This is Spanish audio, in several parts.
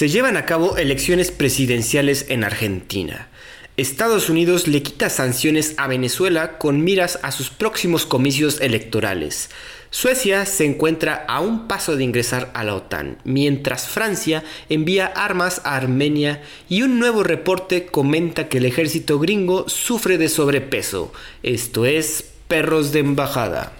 Se llevan a cabo elecciones presidenciales en Argentina. Estados Unidos le quita sanciones a Venezuela con miras a sus próximos comicios electorales. Suecia se encuentra a un paso de ingresar a la OTAN, mientras Francia envía armas a Armenia y un nuevo reporte comenta que el ejército gringo sufre de sobrepeso, esto es, perros de embajada.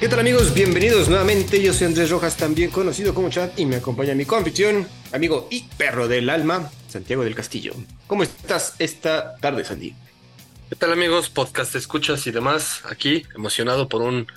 ¿Qué tal amigos? Bienvenidos nuevamente. Yo soy Andrés Rojas, también conocido como Chat, y me acompaña mi confitrión, amigo y perro del alma, Santiago del Castillo. ¿Cómo estás esta tarde, Sandy? ¿Qué tal amigos? Podcast escuchas y demás. Aquí, emocionado por un,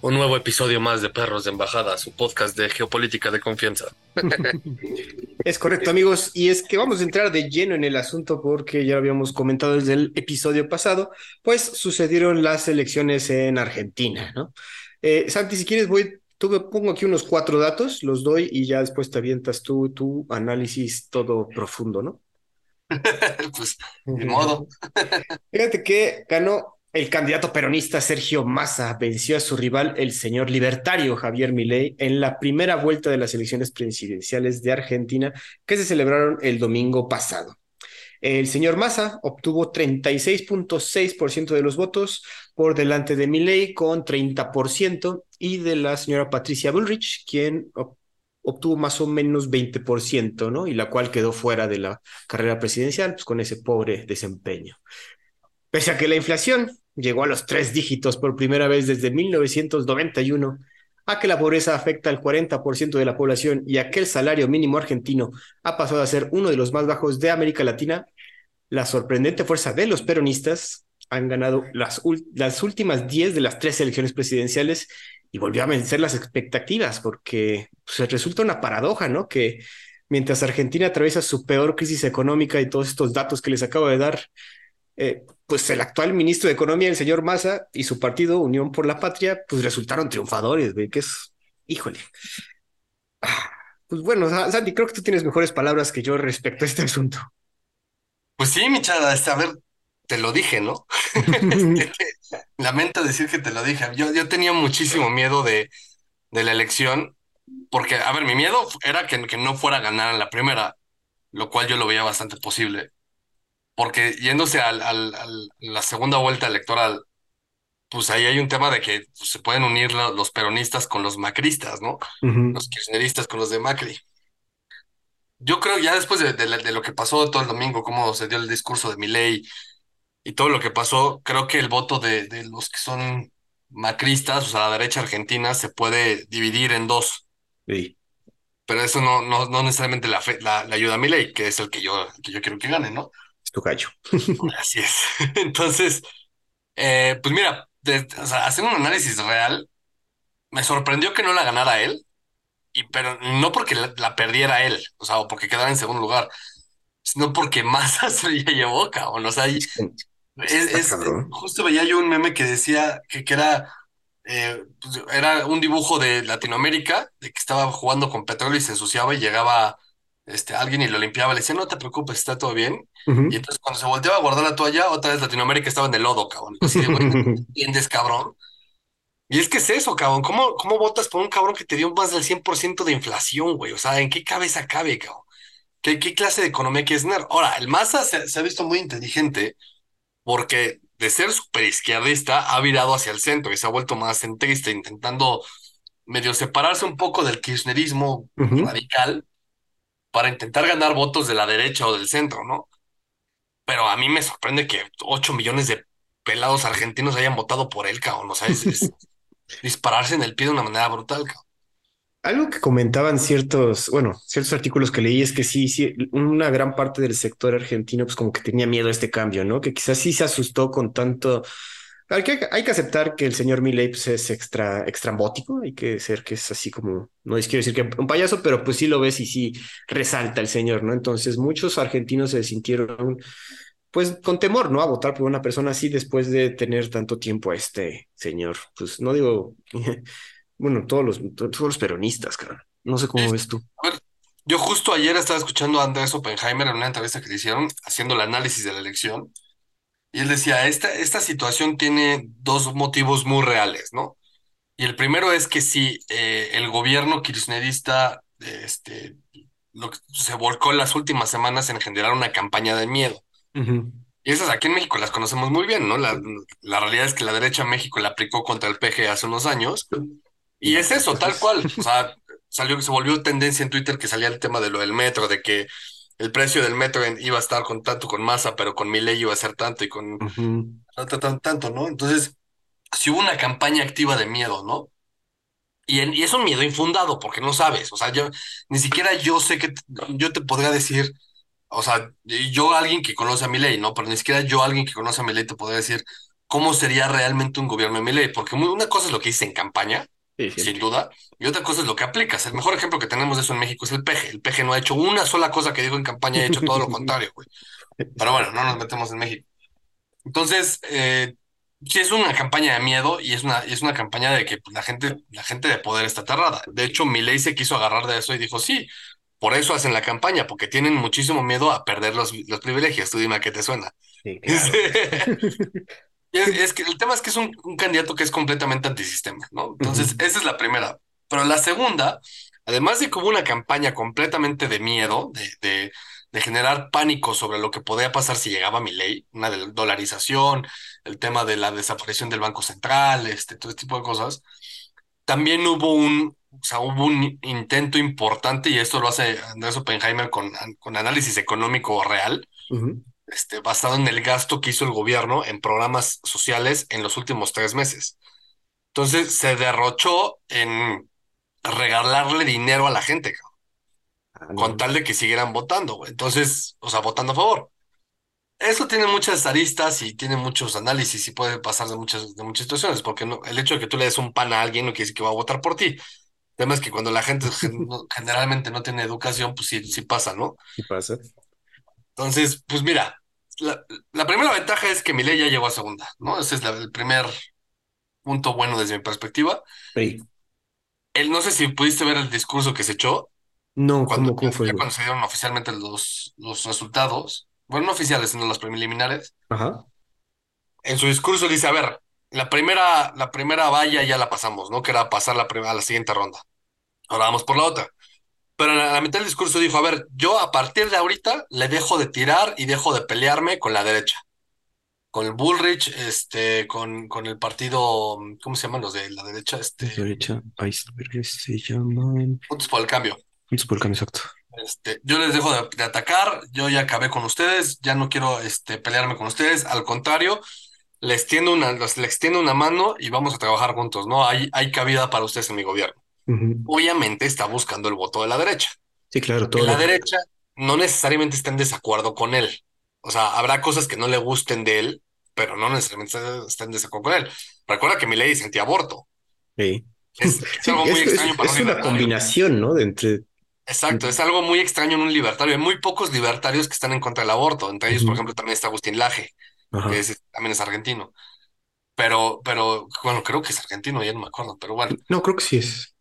un nuevo episodio más de Perros de Embajada, su podcast de geopolítica de confianza. es correcto amigos, y es que vamos a entrar de lleno en el asunto porque ya lo habíamos comentado desde el episodio pasado, pues sucedieron las elecciones en Argentina, ¿no? Eh, Santi, si quieres, voy, tú pongo aquí unos cuatro datos, los doy y ya después te avientas tú tu análisis todo profundo, ¿no? pues, de modo. Fíjate que ganó el candidato peronista Sergio Massa, venció a su rival, el señor libertario Javier Milei, en la primera vuelta de las elecciones presidenciales de Argentina que se celebraron el domingo pasado. El señor Massa obtuvo 36.6% de los votos por delante de Milley con 30% y de la señora Patricia Bullrich, quien obtuvo más o menos 20%, ¿no? Y la cual quedó fuera de la carrera presidencial, pues con ese pobre desempeño. Pese a que la inflación llegó a los tres dígitos por primera vez desde 1991, a que la pobreza afecta al 40% de la población y a que el salario mínimo argentino ha pasado a ser uno de los más bajos de América Latina, la sorprendente fuerza de los peronistas han ganado las, últimas 10 de las tres elecciones presidenciales y volvió a vencer las expectativas porque pues, resulta una paradoja, ¿no? Que mientras Argentina atraviesa su peor crisis económica y todos estos datos que les acabo de dar, eh, pues el actual ministro de Economía, el señor Massa, y su partido, Unión por la Patria, pues resultaron triunfadores, güey, que es, híjole. Ah, pues bueno, Sandy, creo que tú tienes mejores palabras que yo respecto a este asunto. Pues sí, Michada, este, a ver, te lo dije, ¿no? Este, lamento decir que te lo dije. Yo, yo tenía muchísimo miedo de, de la elección, porque, a ver, mi miedo era que, que no fuera a ganar en la primera, lo cual yo lo veía bastante posible porque yéndose al, al, a la segunda vuelta electoral, pues ahí hay un tema de que pues, se pueden unir los peronistas con los macristas, ¿no? Los kirchneristas con los de Macri. Yo creo ya después de, de, lo que pasó todo el domingo, cómo se dio el discurso de Milei y todo lo que pasó, creo que el voto de, de los que son macristas, o sea, la derecha argentina, se puede dividir en dos. Sí. Pero eso no, no, no necesariamente la, la, la, ayuda a Milei, que es el que yo, que yo quiero que gane, ¿no? Tu gallo. Así es. Entonces, eh, pues mira, o sea, hacer un análisis real, me sorprendió que no la ganara él, y, pero no porque la, perdiera él, o sea, o porque quedara en segundo lugar, sino porque Massa se llevó, cabrón. O sea, es, justo veía yo un meme que decía que, que era, eh, pues, era un dibujo de Latinoamérica, de que estaba jugando con petróleo y se ensuciaba y llegaba este, alguien y lo limpiaba, le decía, no te preocupes, está todo bien. Y entonces cuando se volteaba a guardar la toalla, otra vez Latinoamérica estaba en el lodo, cabrón. Así ¿entiendes, cabrón? Y es que es eso, cabrón. ¿Cómo, ¿Cómo votas por un cabrón que te dio más del 100% de inflación, güey? O sea, ¿en qué cabeza cabe, cabrón? ¿Qué, qué clase de economía quieres tener? Ahora, el Massa se, se ha visto muy inteligente porque de ser super izquierdista ha virado hacia el centro y se ha vuelto más centrista, intentando medio separarse un poco del kirchnerismo radical para intentar ganar votos de la derecha o del centro, ¿no? Pero a mí me sorprende que 8 millones de pelados argentinos hayan votado por él, cabrón. O sea, es, dispararse en el pie de una manera brutal, cabrón. Algo que comentaban ciertos, bueno, ciertos artículos que leí es que sí, sí, una gran parte del sector argentino, pues como que tenía miedo a este cambio, ¿no? Que quizás sí se asustó con tanto, hay que, hay que aceptar que el señor Milley pues, es extra, extrambótico, hay que ser que es así como, no es quiero decir que un payaso, pero pues sí lo ves y sí resalta el señor, ¿no? Entonces muchos argentinos se sintieron pues con temor, ¿no? A votar por una persona así después de tener tanto tiempo a este señor. Pues no digo, bueno, todos los, todos los peronistas, cara. No sé cómo ves tú. A ver, yo justo ayer estaba escuchando a Andrés Oppenheimer en una entrevista que le hicieron, haciendo el análisis de la elección. Y él decía, esta, esta situación tiene dos motivos muy reales, ¿no? Y el primero es que si eh, el gobierno kirchnerista este, lo se volcó en las últimas semanas en generar una campaña de miedo. Y esas aquí en México las conocemos muy bien, ¿no? La, la realidad es que la derecha en México la aplicó contra el PG hace unos años. Y es eso, tal cual. O sea, salió, se volvió tendencia en Twitter que salía el tema de lo del metro, de que el precio del metro iba a estar con tanto con masa, pero con Milei iba a ser tanto y con tanto, tanto, tanto, ¿no? Entonces, si hubo una campaña activa de miedo, ¿no? Y, en- y es un miedo infundado, porque no sabes. O sea, yo ni siquiera yo sé que yo te podría decir, o sea, yo alguien que conoce a Milei, ¿no? Pero ni siquiera yo alguien que conoce a Milei te podría decir cómo sería realmente un gobierno de Milei, porque muy- una cosa es lo que dice en campaña, Sí, sin duda, y otra cosa es lo que aplicas. El mejor ejemplo que tenemos de eso en México es el PG. El PG no ha hecho una sola cosa que dijo en campaña, ha hecho todo lo contrario, güey. Pero bueno, no nos metemos en México. Entonces, eh, sí es una campaña de miedo y es una, es una campaña de que pues, la gente, la gente de poder está aterrada. De hecho, Milei se quiso agarrar de eso y dijo, sí, por eso hacen la campaña, porque tienen muchísimo miedo a perder los, los privilegios. Tú dime a qué te suena. Sí, claro. Es, es que el tema es que es un, un candidato que es completamente antisistema, ¿no? Entonces, Ujú. esa es la primera. Pero la segunda, además de que hubo una campaña completamente de miedo, de, de, de generar pánico sobre lo que podía pasar si llegaba Milei, una de dolarización, el tema de la desaparición del Banco Central, este, todo este tipo de cosas, también hubo un, o sea, hubo un intento importante, y esto lo hace Andrés Oppenheimer con, con análisis económico real, Ujú. Este, basado en el gasto que hizo el gobierno en programas sociales en los últimos tres meses. Entonces se derrochó en regalarle dinero a la gente, Ah, con no. tal de que siguieran votando, güey. Entonces, o sea, votando a favor. Eso tiene muchas aristas y tiene muchos análisis y puede pasar de muchas, de muchas situaciones, porque no, el hecho de que tú le des un pan a alguien no quiere decir que va a votar por ti. El tema es que cuando la gente gen- no- generalmente no tiene educación, pues sí, sí pasa, ¿no? Sí pasa. Entonces, pues mira, la, la primera ventaja es que Milei ya llegó a segunda, ¿no? Ese es la- el primer punto bueno desde mi perspectiva. Ey, Él, no sé si pudiste ver el discurso que se echó No, cuando ¿cómo, fue, cuando se dieron oficialmente los, los resultados, bueno, no oficiales, sino los preliminares. Ajá. En su discurso dice, a ver, la primera, la primera valla ya la pasamos, ¿no? Que era pasar la a la siguiente ronda. Ahora vamos por la otra. Pero en la, la mitad del discurso dijo, a ver, yo a partir de ahorita le dejo de tirar y dejo de pelearme con la derecha. con el Bullrich, este, con, con el partido, ¿cómo se llaman los de la derecha? Este, de derecha, iceberg se llaman. Juntos por el Cambio. Juntos por el cambio, exacto. Este, yo les dejo de, de atacar, yo ya acabé con ustedes, ya no quiero este, pelearme con ustedes, al contrario, les tiendo una, les extiendo una mano y vamos a trabajar juntos, ¿no? Hay, hay cabida para ustedes en mi gobierno. Obviamente está buscando el voto de la derecha. Sí, claro, todo la derecha no necesariamente está en desacuerdo con él. O sea, habrá cosas que no le gusten de él, pero no necesariamente está, en desacuerdo con él. Recuerda que Milei es antiaborto. Ey. Es, es Sí, algo muy es, extraño para un es una libertario. combinación, ¿no? De entre. Exacto, es algo muy extraño en un libertario. Hay muy pocos libertarios que están en contra del aborto. Entre ellos, por ejemplo, también está Agustín Laje, que es, también es argentino. Pero, pero, bueno, creo que es argentino, ya no me acuerdo, pero bueno. No, creo que sí es.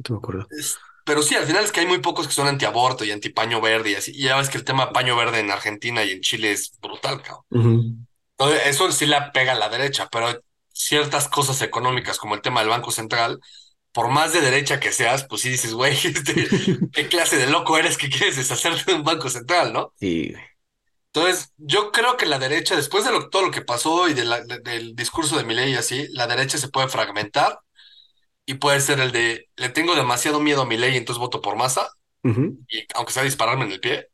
No te me acuerdo. Es- pero sí, al final es que hay muy pocos que son antiaborto y antipaño verde y así. Y ya ves que el tema paño verde en Argentina y en Chile es brutal, cabrón. Entonces, eso sí la pega a la derecha, pero ciertas cosas económicas, como el tema del Banco Central, por más de derecha que seas, pues sí dices, güey, este, ¿qué clase de loco eres que quieres deshacerte de un Banco Central, no? Sí, Entonces, yo creo que la derecha, después de lo- todo lo que pasó y de la- de- del discurso de Milei y así, la derecha se puede fragmentar y puede ser el de, le tengo demasiado miedo a Milei, entonces voto por Massa, Ujú. y aunque sea dispararme en el pie,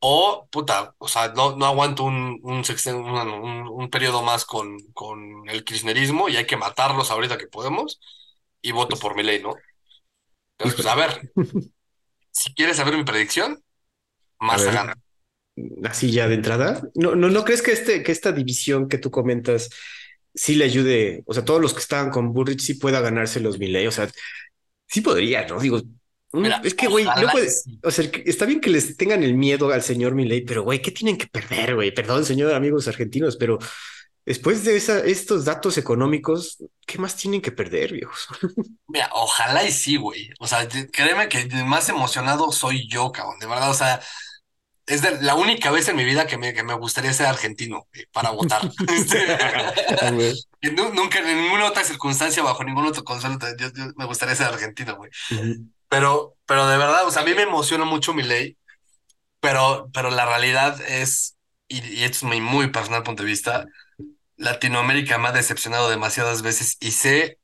o, puta, o sea, no, no aguanto un, un, un, un- un periodo más con, con el kirchnerismo y hay que matarlos ahorita que podemos, y voto por Milei, ¿no? Entonces, pues, a ver, si quieres saber mi predicción, ver, gana. así ya de entrada. ¿No, no, no crees que, este, que esta división que tú comentas sí le ayude? O sea, todos los que estaban con Burrich sí pueda ganarse los Milei. O sea, sí podría, ¿no? Digo, Mira, es que, güey, no. O sea, está bien que les tengan el miedo al señor Milei, pero, güey, ¿qué tienen que perder, güey? Perdón, señor, amigos argentinos, pero después de esa, estos datos económicos, ¿qué más tienen que perder, viejos? Mira, ojalá y sí, güey. O sea, créeme que más emocionado soy yo, cabrón. De verdad, o sea, es de la única vez en mi vida que me, que me gustaría ser argentino eh, para votar. Nu- nunca, en ninguna otra circunstancia, bajo ningún otro consuelo, yo, yo me gustaría ser argentino, güey. Ujú. Pero, pero de verdad, o sea, a mí me emociona mucho mi ley, pero, pero la realidad es, y, y esto es mi muy personal punto de vista, Latinoamérica me ha decepcionado demasiadas veces y sé,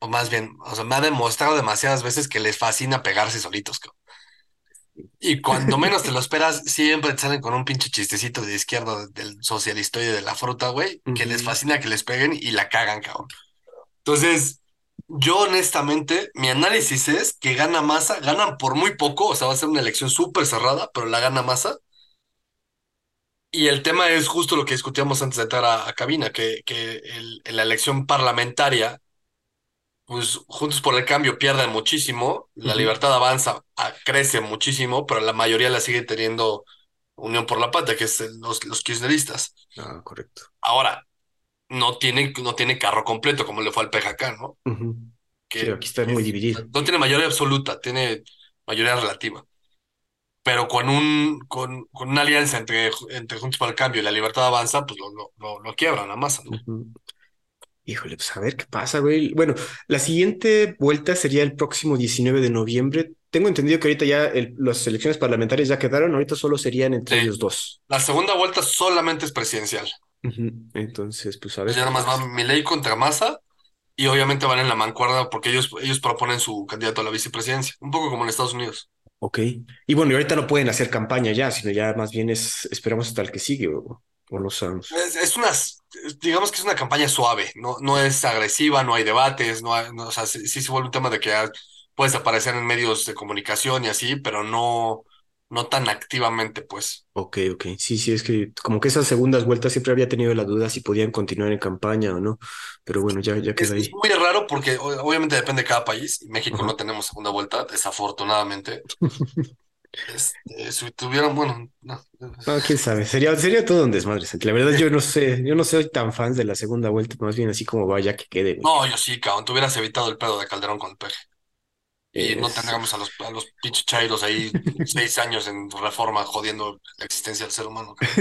o más bien, o sea, me ha demostrado demasiadas veces que les fascina pegarse solitos, cabrón. Y cuando menos te lo esperas, siempre te salen con un pinche chistecito de izquierda del socialistoide de la fruta, güey, que les fascina que les peguen y la cagan, cabrón. Entonces, yo honestamente, mi análisis es que gana Massa, ganan por muy poco, o sea, va a ser una elección súper cerrada, pero la gana Massa. Y el tema es justo lo que discutíamos antes de entrar a, a cabina, que, que el- en la elección parlamentaria, pues Juntos por el Cambio pierde muchísimo, la libertad avanza, a- crece muchísimo, pero la mayoría la sigue teniendo Unión por la Patria, que es los, los kirchneristas. Ah, correcto. Ahora, no tiene, no tiene carro completo, como le fue al PJK, ¿no? Ujú. Sí, Que, aquí está que muy dividido. no tiene mayoría absoluta, tiene mayoría relativa. Pero con un, con, con una alianza entre, entre Juntos por el Cambio y la Libertad Avanza, pues lo, lo, lo, lo quiebran a Massa, ¿no? Híjole, pues a ver qué pasa, güey. Bueno, la siguiente vuelta sería el próximo 19 de noviembre. Tengo entendido que ahorita ya el- las elecciones parlamentarias ya quedaron, ahorita solo serían entre Sí. ellos dos. La segunda vuelta solamente es presidencial. Entonces, pues a ver Pues ya nada más va Milei contra Massa y obviamente van en la mancuerna porque ellos, ellos proponen su candidato a la vicepresidencia, un poco como en Estados Unidos. Ok. Y bueno, y ahorita no pueden hacer campaña ya, sino ya más bien es, esperamos hasta el que sigue, o, o no sabemos. Es, es una, digamos que es una campaña suave, no, no es agresiva, no hay debates, no hay- no, o sea, sí, sí se vuelve un tema de que puedes aparecer en medios de comunicación y así, pero no, no tan activamente, pues. Ok, ok. Sí, sí, es que como que esas segundas vueltas siempre había tenido la duda si podían continuar en campaña o no. Pero bueno, ya, ya Es, queda es ahí. muy raro porque obviamente depende de cada país y México Ajá. no tenemos segunda vuelta, desafortunadamente. Este, si tuvieran, bueno, no. No, quién sabe. Sería, sería todo un desmadre. La verdad, yo no sé, yo no soy tan fan de la segunda vuelta, más bien así como vaya que quede, güey. No, yo sí, cabrón, te hubieras evitado el pedo de Calderón con el peje. Y no Es- tendríamos a los, a los pinches chairos ahí seis años en reforma jodiendo la existencia del ser humano. cabrón.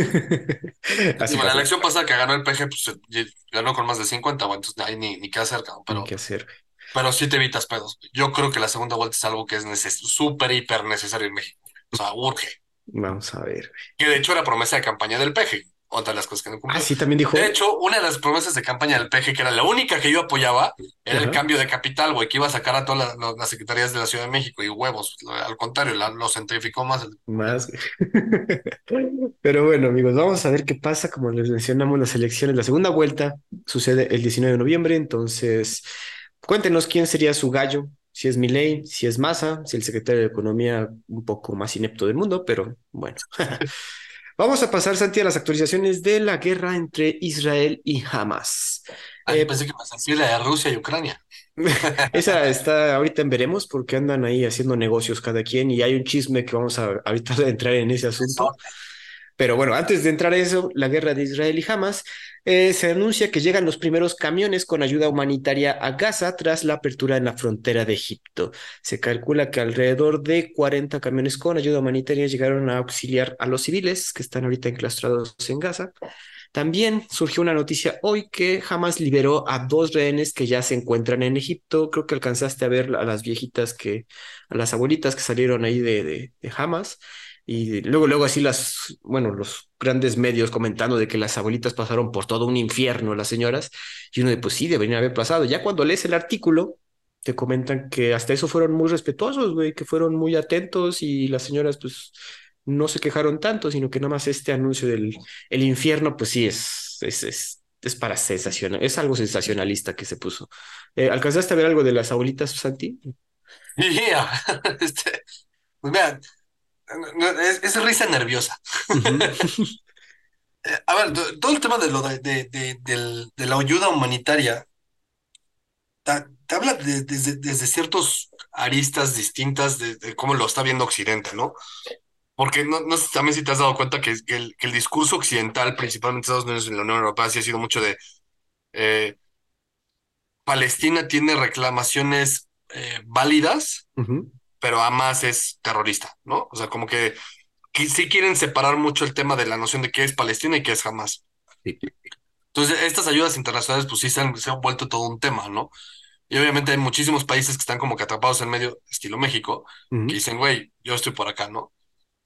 Así Digo, la elección pasada que ganó el PG, pues ganó con más de 50, bueno, entonces ahí ni, ni qué hacer, cabrón, Ni pero, qué hacer. pero sí te evitas pedos. Yo creo que la segunda vuelta es algo que es neces súper, hiper necesario en México. O sea, urge. Vamos a ver. Que de hecho era promesa de campaña del PG, otra de las cosas que no Ah, cumplió. sí, también dijo. De hecho, una de las promesas de campaña del PG, que era la única que yo apoyaba, era el cambio de capital, güey, que iba a sacar a todas las secretarías de la Ciudad de México y huevos. Al contrario, la, lo centrificó más. Más. Pero bueno, amigos, vamos a ver qué pasa. Como les mencionamos, las elecciones, la segunda vuelta sucede el 19 de noviembre. Entonces, cuéntenos quién sería su gallo, si es Milei, si es Massa, si el secretario de Economía un poco más inepto del mundo, pero bueno. Vamos a pasar, Santi, a las actualizaciones de la guerra entre Israel y Hamas. Ay, Eh, pensé que ibas a decir la de Rusia y Ucrania. esa está ahorita en veremos porque andan ahí haciendo negocios cada quien y hay un chisme que vamos a ahorita a entrar en ese asunto. Pero bueno, antes de entrar a eso, la guerra de Israel y Hamas, eh, se anuncia que llegan los primeros camiones con ayuda humanitaria a Gaza tras la apertura en la frontera de Egipto. Se calcula que alrededor de 40 camiones con ayuda humanitaria llegaron a auxiliar a los civiles que están ahorita enclaustrados en Gaza. También surgió una noticia hoy que Hamas liberó a dos rehenes que ya se encuentran en Egipto. Creo que alcanzaste a ver a las viejitas que, a las abuelitas que salieron ahí de, de, de Hamas. Y luego, luego así las, bueno, los grandes medios comentando de que las abuelitas pasaron por todo un infierno, las señoras. Y uno de, pues sí, deberían haber pasado. Ya cuando lees el artículo, te comentan que hasta eso fueron muy respetuosos, güey, que fueron muy atentos y las señoras, pues, no se quejaron tanto, sino que nada más este anuncio del el infierno, pues sí, es, es, es, es para sensacional, es algo sensacionalista que se puso. Eh, ¿alcanzaste a ver algo de las abuelitas, Santi? Yeah. Este, pues no, es, es risa nerviosa. Eh, a ver, to- todo el tema de, lo de, de, de- de la ayuda humanitaria ta- te, habla de- desde, desde ciertos aristas distintas de, cómo lo está viendo Occidente, ¿no? Porque no, no sé también si te has dado cuenta que, que el, que el discurso occidental, principalmente Estados Unidos y la Unión Europea, sí ha sido mucho de eh, Palestina tiene reclamaciones eh, válidas, Ujú. Pero Hamas es terrorista, ¿no? O sea, como que que sí quieren separar mucho el tema de la noción de qué es Palestina y qué es Hamas. Sí. Entonces, estas ayudas internacionales, pues sí se han, se han vuelto todo un tema, ¿no? Y obviamente hay muchísimos países que están como que atrapados en medio, estilo México, Ujú. que dicen, güey, yo estoy por acá, ¿no?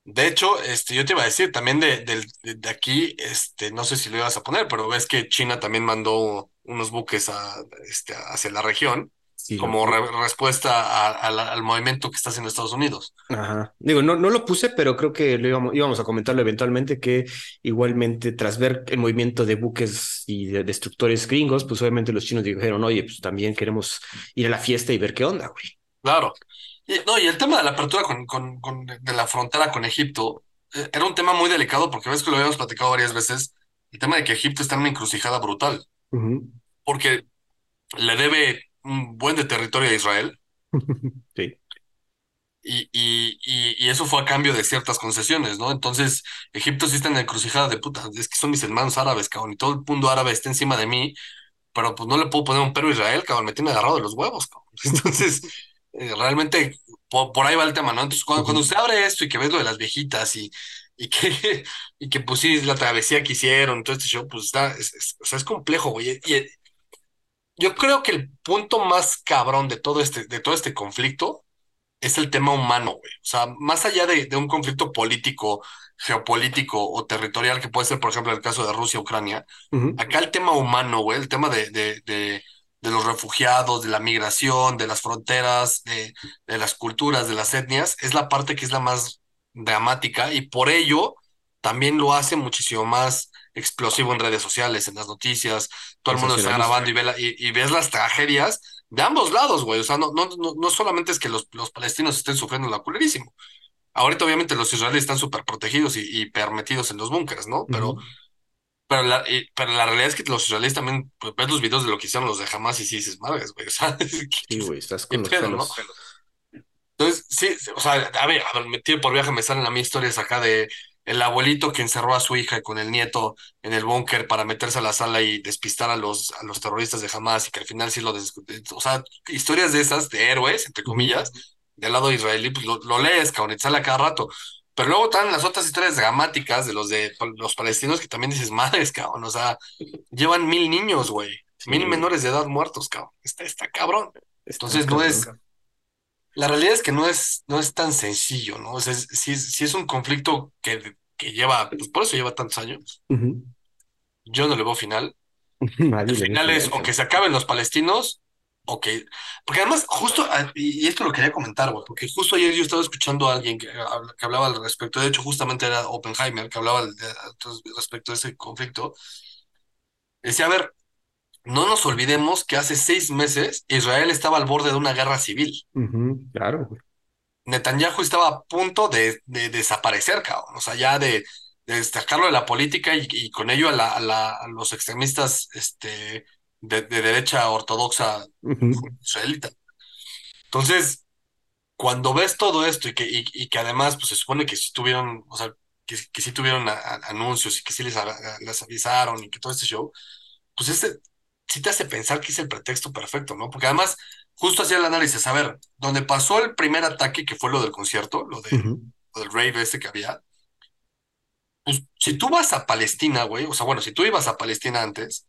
De hecho, este, yo te iba a decir también de, de, de aquí, este, no sé si lo ibas a poner, pero ves que China también mandó unos buques a, este, hacia la región Sí, como re- respuesta a- a la- al movimiento que está haciendo Estados Unidos. Ajá. Digo, no, no lo puse, pero creo que lo íbamos, íbamos a comentarlo eventualmente, que igualmente tras ver el movimiento de buques y de destructores gringos, pues obviamente los chinos dijeron, oye, pues también queremos ir a la fiesta y ver qué onda, güey. Claro. Y, no, y el tema de la apertura con, con, con- de la frontera con Egipto eh, era un tema muy delicado porque ves que lo habíamos platicado varias veces, el tema de que Egipto está en una encrucijada brutal, porque le debe un buen de territorio a Israel Sí. y, y, y, y eso fue a cambio de ciertas concesiones, ¿no? Entonces, Egipto sí está en la encrucijada de puta, es que son mis hermanos árabes, cabrón, y todo el mundo árabe está encima de mí, pero pues no le puedo poner un pero a Israel, cabrón, me tiene agarrado de los huevos, cabrón. Entonces, eh, realmente por, por ahí va el tema, ¿no? Entonces, cuando, cuando usted abre esto y que ves lo de las viejitas y, y que, y que pues sí, la travesía que hicieron, todo este show, pues está, es, es- o sea, es complejo, güey. Y yo creo que el punto más cabrón de todo este, de todo este conflicto es el tema humano, güey. O sea, más allá de, de un conflicto político, geopolítico o territorial, que puede ser, por ejemplo, el caso de Rusia-Ucrania, acá el tema humano, güey, el tema de, de, de, de los refugiados, de la migración, de las fronteras, de, de las culturas, de las etnias, es la parte que es la más dramática y por ello también lo hace muchísimo más explosivo en redes sociales, en las noticias, todo el mundo está grabando y, ve la- y, y ves las tragedias de ambos lados, güey. O sea, no, no, no, no solamente es que los, los palestinos estén sufriendo la culerísimo. Ahorita, obviamente, los israelíes están súper protegidos y, y permitidos en los búnkers, ¿no? Pero, pero, la, y- pero la realidad es que los israelíes también pues, ves los videos de lo que hicieron los de Hamas y sí dices, madres, güey. O sea, ¿qué, Sí, qué- güey, estás con los pedo, no? pelos. Entonces, sí, o sea, a ver, a ver, metido por viaje me salen a mí historias acá de el abuelito que encerró a su hija con el nieto en el búnker para meterse a la sala y despistar a los, a los terroristas de Hamas y que al final sí lo... des- o sea, historias de esas, de héroes, entre comillas, del lado israelí, pues lo, lo lees, cabrón, y te sale a cada rato. Pero luego están las otras historias dramáticas de los de los palestinos que también dices, madres, cabrón, o sea, llevan mil niños, güey, Sí, mil menores de edad muertos, cabrón. Está, está cabrón. Está Entonces no es, cabrón. la realidad es que no es, no es tan sencillo, ¿no? O sea, es- es- sí es un conflicto que, que lleva, pues por eso lleva tantos años. Yo no le veo final. Nadie El final es o que se acaben los palestinos o que... Porque además, justo, ah, y esto lo quería comentar, güey, porque justo ayer yo estaba escuchando a alguien que, que hablaba al respecto, de hecho justamente era Oppenheimer, que hablaba de- de- respecto a ese conflicto. Decía, a ver, no nos olvidemos que hace seis meses Israel estaba al borde de una guerra civil. Claro, güey. Netanyahu estaba a punto de, de desaparecer, cabrón. O sea, ya de, de destacarlo de la política y, y con ello a, la- a la- a los extremistas este, de, de derecha ortodoxa israelita. Entonces, cuando ves todo esto y que, y, y que además pues, se supone que sí tuvieron, o sea, que, que sí tuvieron a- a- anuncios y que sí les, a- les avisaron y que todo este show, pues este sí te hace pensar que es el pretexto perfecto, ¿no? Porque además, justo hacía el análisis, a ver, donde pasó el primer ataque, que fue lo del concierto, lo, de, lo del rave este que había, pues si tú vas a Palestina, güey, o sea, bueno, si tú ibas a Palestina antes,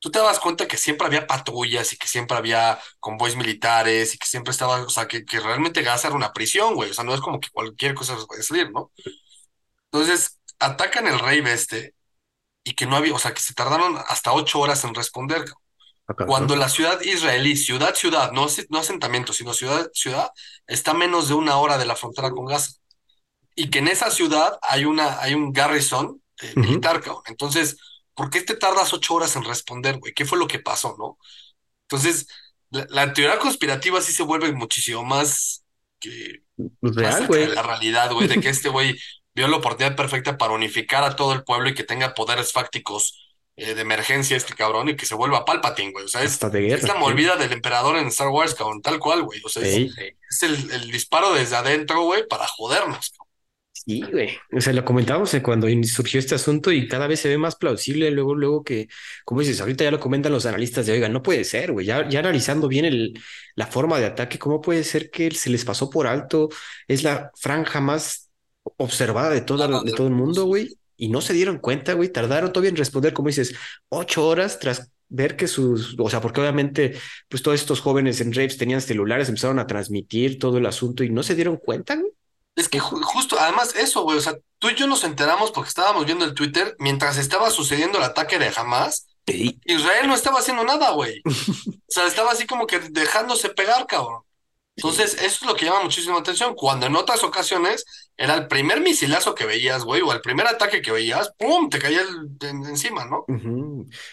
tú te das cuenta que siempre había patrullas y que siempre había convoys militares y que siempre estaba, o sea, que, que realmente Gaza era una prisión, güey, o sea, no es como que cualquier cosa puede salir, ¿no? Entonces, atacan el rave este y que no había, o sea, que se tardaron hasta ocho horas en responder, cabrón. Acá, Cuando ¿no? la ciudad israelí, ciudad, ciudad, no, no asentamiento, sino ciudad, ciudad, está a menos de una hora de la frontera con Gaza. Y que en esa ciudad hay, una, hay un garrison eh, Ujú. militar, cabrón. Entonces, ¿por qué te tardas ocho horas en responder, güey? ¿Qué fue lo que pasó, no? Entonces, la, la teoría conspirativa sí se vuelve muchísimo más que Pues real, güey. la realidad, güey, de que este güey vio la oportunidad perfecta para unificar a todo el pueblo y que tenga poderes fácticos eh, de emergencia este cabrón y que se vuelva Palpatine, güey. O sea, es, de es guerra. la movida del emperador en Star Wars, cabrón, tal cual, güey. O sea, es, es el, el disparo desde adentro, güey, para jodernos. cabrón. Sí, güey. O sea, lo comentábamos cuando surgió este asunto y cada vez se ve más plausible. Luego, luego que, como dices, ahorita ya lo comentan los analistas de, oiga, no puede ser, güey. Ya, ya analizando bien el, la forma de ataque, ¿cómo puede ser que se les pasó por alto? Es la franja más observada de, toda, de todo el mundo, sí, güey, y no se dieron cuenta, güey, tardaron todavía en responder, como dices, ocho horas tras ver que sus, o sea, porque obviamente, pues todos estos jóvenes en raves tenían celulares, empezaron a transmitir todo el asunto y no se dieron cuenta, güey. Es que ju- justo, además eso, güey, o sea, tú y yo nos enteramos porque estábamos viendo el Twitter mientras estaba sucediendo el ataque de Hamas. Sí. Israel no estaba haciendo nada, güey. O sea, estaba así como que dejándose pegar, cabrón. Entonces, eso es lo que llama muchísimo la atención. Cuando en otras ocasiones era el primer misilazo que veías, güey, o el primer ataque que veías, ¡pum! te caía el- en- encima, ¿no?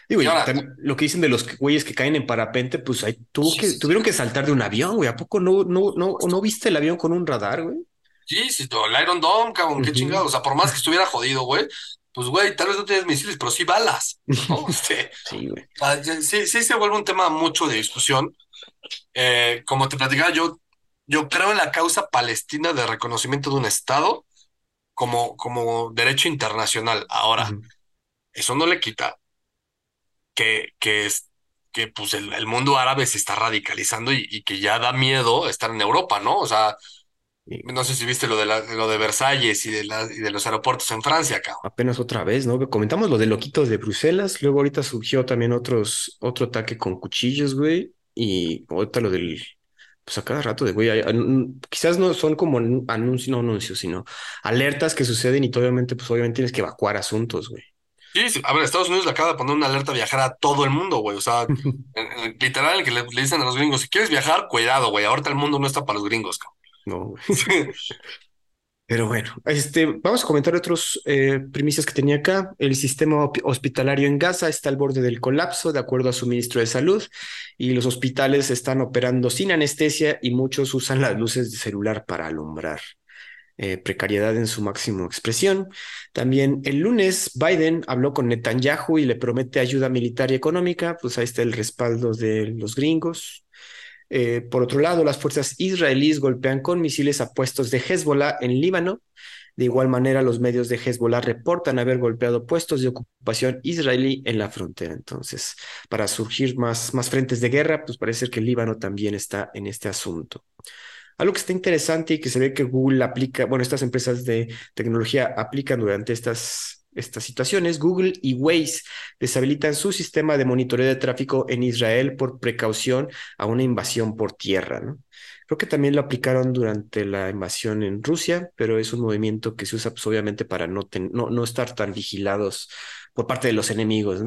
Digo, Y ahora- lo que dicen de los güeyes que caen en parapente, pues ahí tuvo Sí, que, sí, tuvieron que saltar de un avión, güey. ¿A poco no, no, no, no viste el avión con un radar, güey? Sí, sí, el Iron Dome, cabrón, qué chingado. O sea, por más que estuviera jodido, güey, pues, güey, tal vez no tienes misiles, pero sí balas, ¿no? Este, Sí, güey. o sea, ya- sí, sí se vuelve un tema mucho de discusión. Eh, como te platicaba, yo, yo creo en la causa palestina de reconocimiento de un Estado como, como derecho internacional. Ahora, eso no le quita que, que, es, que pues el, el mundo árabe se está radicalizando y, y que ya da miedo estar en Europa, ¿no? O sea, no sé si viste lo de, la, lo de Versalles y de, la, y de los aeropuertos en Francia, cabrón. Apenas otra vez, ¿no? Comentamos lo de loquitos de Bruselas, luego ahorita surgió también otros, otro ataque con cuchillos, güey, y ahorita lo del, pues a cada rato de, güey, hay- quizás no son como anuncios, no anuncios, sino alertas que suceden y obviamente, pues obviamente tienes que evacuar asuntos, güey. Sí, sí, a ver, Estados Unidos le acaba de poner una alerta a viajar a todo el mundo, güey. O sea, literal, que le, le dicen a los gringos, si quieres viajar, cuidado, güey. Ahorita el mundo no está para los gringos, cabrón. No, güey. Pero bueno, este, vamos a comentar otros eh, primicias que tenía acá. El sistema hospitalario en Gaza está al borde del colapso, de acuerdo a su ministro de Salud, y los hospitales están operando sin anestesia y muchos usan las luces de celular para alumbrar. Eh, precariedad en su máxima expresión. También el lunes Biden habló con Netanyahu y le promete ayuda militar y económica, pues ahí está el respaldo de los gringos. Eh, por otro lado, las fuerzas israelíes golpean con misiles a puestos de Hezbollah en Líbano. De igual manera, los medios de Hezbollah reportan haber golpeado puestos de ocupación israelí en la frontera. Entonces, para surgir más, más frentes de guerra, pues parece que Líbano también está en este asunto. Algo que está interesante y que se ve que Google aplica, bueno, estas empresas de tecnología aplican durante estas, estas situaciones, Google y Waze deshabilitan su sistema de monitoreo de tráfico en Israel por precaución a una invasión por tierra. Creo que también lo aplicaron durante la invasión en Rusia, pero es un movimiento que se usa pues, obviamente para no, no, no estar tan vigilados por parte de los enemigos.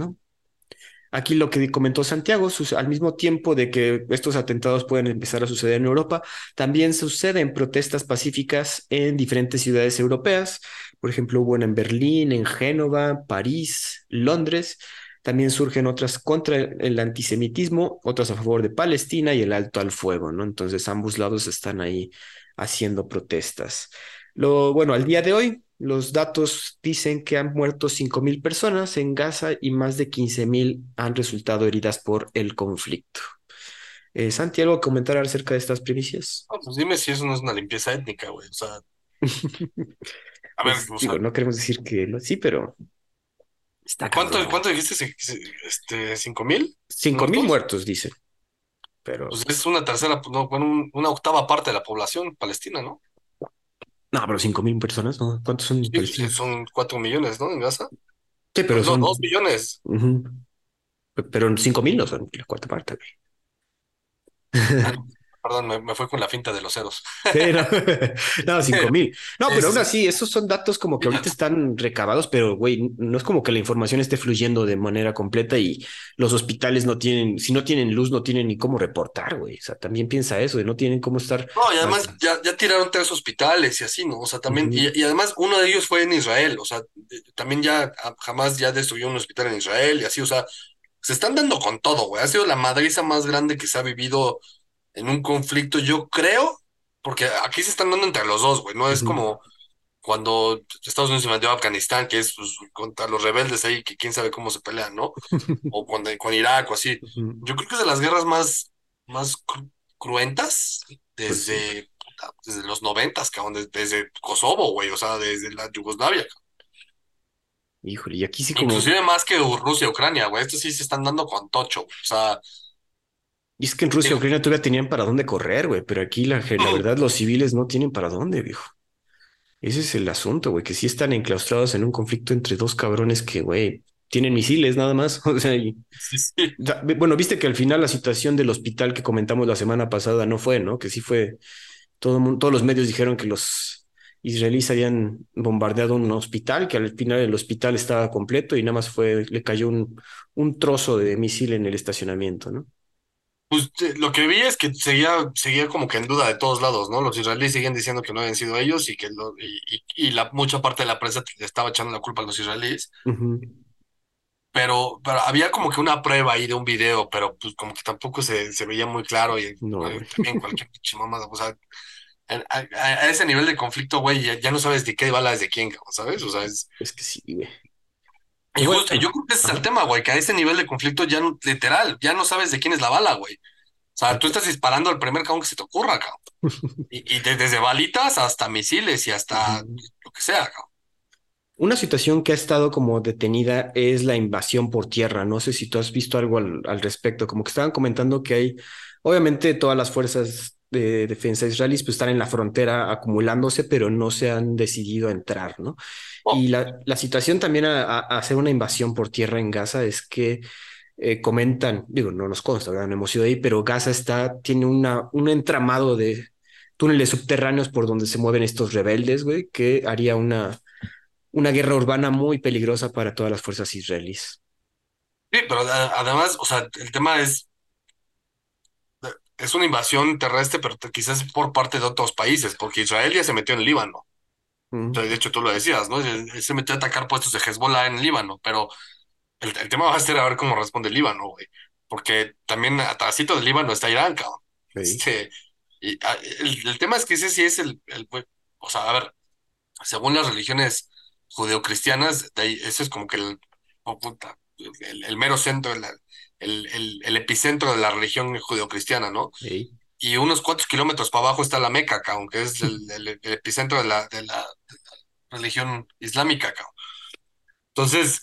Aquí lo que comentó Santiago, al mismo tiempo de que estos atentados pueden empezar a suceder en Europa, también suceden protestas pacíficas en diferentes ciudades europeas. Por ejemplo, hubo una en Berlín, en Génova, París, Londres. También surgen otras contra el antisemitismo, otras a favor de Palestina y el alto al fuego, ¿no? Entonces ambos lados están ahí haciendo protestas. Lo, bueno, al día de hoy, los datos dicen que han muerto 5.000 personas en Gaza y más de 15.000 han resultado heridas por el conflicto. Eh, Santi, ¿algo que comentar acerca de estas primicias? No, pues dime si eso no es una limpieza étnica, güey. O sea, a ver, Pues, digo, no queremos decir que lo- sí, pero está ¿cuánto, cuánto dijiste? Este, ¿cinco mil? 5.000 muertos? muertos, dicen. Pero, Pues es una tercera, no, bueno, un- una octava parte de la población palestina, ¿no? no, pero 5.000 personas, ¿no? ¿Cuántos son Sí, son cuatro millones, ¿no? En Gaza. Sí, pero no, son... dos millones. Pero 5.000 no son la cuarta parte, güey. Perdón, me, me fue con la finta de los ceros. Sí, no, no, cinco mil. No, pero sí, aún sí. así, esos son datos como que ahorita están recabados, pero güey, no es como que la información esté fluyendo de manera completa y los hospitales no tienen, si no tienen luz, no tienen ni cómo reportar, güey. O sea, también piensa eso, de no tienen cómo estar. No, y además ya, ya tiraron tres hospitales y así, ¿no? O sea, también, y, y además uno de ellos fue en Israel, o sea, también ya ah, jamás ya destruyó un hospital en Israel y así, o sea, se están dando con todo, güey. Ha sido la madriza más grande que se ha vivido en un conflicto, yo creo, porque aquí se están dando entre los dos, güey, no es como cuando Estados Unidos se metió a Afganistán, que es pues, contra los rebeldes ahí, que quién sabe cómo se pelean, ¿no? O con, con Irak o así. Yo creo que es de las guerras más, más cru- cruentas Pues desde, puta, desde los noventas, cabrón, des- desde, Kosovo, güey, o sea, desde la Yugoslavia. cabrón. Híjole, y aquí sí como, Inclusive más que Rusia, Ucrania, güey, estos sí se están dando con tocho, güey. o sea, y es que en Rusia y Ucrania todavía tenían para dónde correr, güey, pero aquí la, la verdad los civiles no tienen para dónde, viejo. Ese es el asunto, güey, que sí están enclaustrados en un conflicto entre dos cabrones que, güey, tienen misiles nada más. O sea, y- Sí, sí. da- bueno, viste que al final la situación del hospital que comentamos la semana pasada no fue, ¿no? Que sí fue, todo, todos los medios dijeron que los israelíes habían bombardeado un hospital, que al final el hospital estaba completo y nada más fue, le cayó un, un trozo de misil en el estacionamiento, ¿no? Pues lo que vi es que seguía, seguía como que en duda de todos lados, ¿no? Los israelíes siguen diciendo que no habían sido ellos y que lo, y, y- y la mucha parte de la prensa le estaba echando la culpa a los israelíes. Pero, pero había como que una prueba ahí de un video, pero pues como que tampoco se, se veía muy claro y No, también cualquier pinche mamada, o sea, a, a- a ese nivel de conflicto, güey, ya, ya no sabes de qué bala es de quién, ¿sabes? O sea, es... Es que sí, güey. Y yo creo que ese es el tema, güey, que a ese nivel de conflicto ya, no- literal, ya no sabes de quién es la bala, güey. O sea, tú estás disparando al primer cabrón que se te ocurra, cabrón. Y, y de- desde balitas hasta misiles y hasta lo que sea, cabrón. Una situación que ha estado como detenida es la invasión por tierra. No sé si tú has visto algo al, al respecto, como que estaban comentando que hay, obviamente todas las fuerzas de defensa israelíes pues están en la frontera acumulándose, pero no se han decidido a entrar, ¿no? Oh, Y la, la situación también a, a- hacer una invasión por tierra en Gaza es que eh, comentan, digo, no nos consta, ¿verdad? No hemos ido ahí, pero Gaza está, tiene una, un entramado de túneles subterráneos por donde se mueven estos rebeldes, güey, que haría una una guerra urbana muy peligrosa para todas las fuerzas israelíes. sí, pero a- además, o sea, el tema es, es una invasión terrestre, pero quizás por parte de otros países, porque Israel ya se metió en Líbano. Sea, de hecho, tú lo decías, ¿no? Se metió a atacar puestos de Hezbollah en Líbano, pero el, el tema va a ser a ver cómo responde Líbano, güey. Porque también atrásito del Líbano está Irán, cabrón. sí, Este, y, ah, el, el tema es que ese sí es el, el, o sea, a ver, según las religiones judeocristianas, de ahí, ese es como que el, oh, puta, el, el mero centro, el, el, el, el epicentro de la religión judeocristiana, ¿no? sí. Y unos cuantos kilómetros para abajo está la Meca, cabrón, que es el, el- epicentro de la, de la, de la religión islámica, cabrón. Entonces,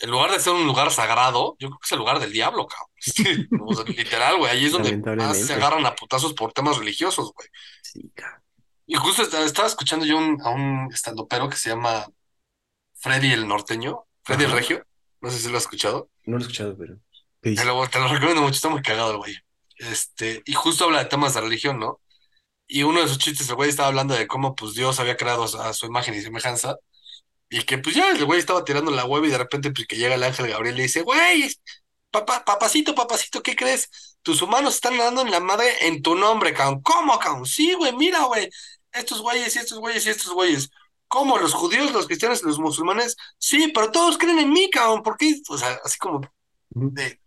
en lugar de ser un lugar sagrado, yo creo que es el lugar del diablo, cabrón. Sí, o sea, literal, güey, ahí es donde más se agarran a putazos por temas religiosos, güey. Sí, cabrón. Y justo estaba, escuchando yo un- a un estandopero que se llama Freddy el Norteño, Freddy el. Regio, no sé si lo has escuchado. No lo he escuchado, pero. ¿Qué Te lo, te lo recomiendo mucho, está muy cagado el güey. Este, y justo habla de temas de religión, ¿no? Y uno de sus chistes, el güey estaba hablando de cómo pues Dios había creado a su imagen y semejanza. Y que pues ya el güey estaba tirando la web y de repente pues que llega el ángel Gabriel y le dice, güey, papá, papacito, papacito, ¿qué crees? Tus humanos están dando en la madre en tu nombre, cabrón. ¿Cómo, cabrón? Sí, güey, mira, güey. Estos güeyes y estos güeyes y estos güeyes. ¿Cómo? ¿Los judíos, los cristianos y los musulmanes? Sí, pero todos creen en mí, cabrón. ¿Por qué? O sea, así como de,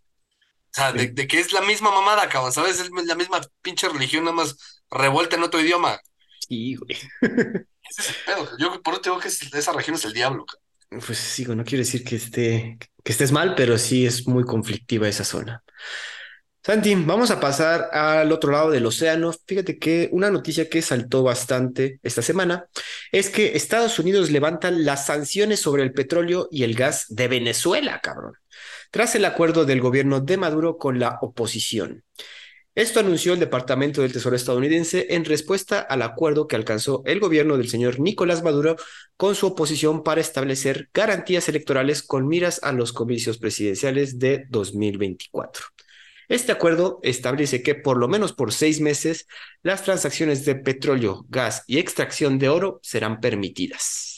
o sea, de, Sí. de que es la misma mamada, cabrón, ¿sabes? Es la misma pinche religión, nada más revuelta en otro idioma. Sí, güey. Ese es el pedo. Yo por eso digo que es- esa región es el diablo, cabrón. Pues sí, no quiero decir que esté, que estés mal, pero sí es muy conflictiva esa zona. Santi, vamos a pasar al otro lado del océano. Fíjate que una noticia que saltó bastante esta semana es que Estados Unidos levanta las sanciones sobre el petróleo y el gas de Venezuela, cabrón, tras el acuerdo del gobierno de Maduro con la oposición. Esto anunció el Departamento del Tesoro estadounidense en respuesta al acuerdo que alcanzó el gobierno del señor Nicolás Maduro con su oposición para establecer garantías electorales con miras a los comicios presidenciales de 2024. Este acuerdo establece que por lo menos por seis meses las transacciones de petróleo, gas y extracción de oro serán permitidas.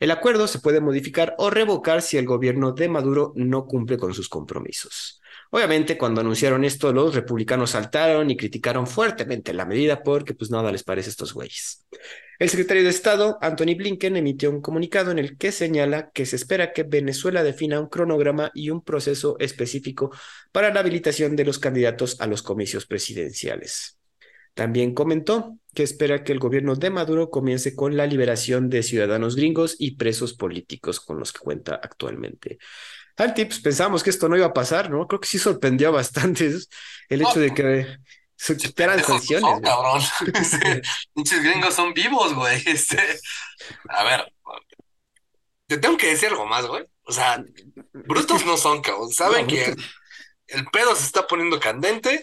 El acuerdo se puede modificar o revocar si el gobierno de Maduro no cumple con sus compromisos. Obviamente, cuando anunciaron esto, los republicanos saltaron y criticaron fuertemente la medida porque pues nada les parece a estos güeyes. El secretario de Estado, Anthony Blinken, emitió un comunicado en el que señala que se espera que Venezuela defina un cronograma y un proceso específico para la habilitación de los candidatos a los comicios presidenciales. También comentó que espera que el gobierno de Maduro comience con la liberación de ciudadanos gringos y presos políticos con los que cuenta actualmente. Alti, pues pensábamos que esto no iba a pasar, ¿no? Creo que sí sorprendió a bastantes el hecho de que se quitaran sanciones. son, cabrón. Pinches gringos son vivos, güey. Este, a ver, te tengo que decir algo más, güey. O sea, brutos no son, cabrón. Saben No, que el pedo se está poniendo candente.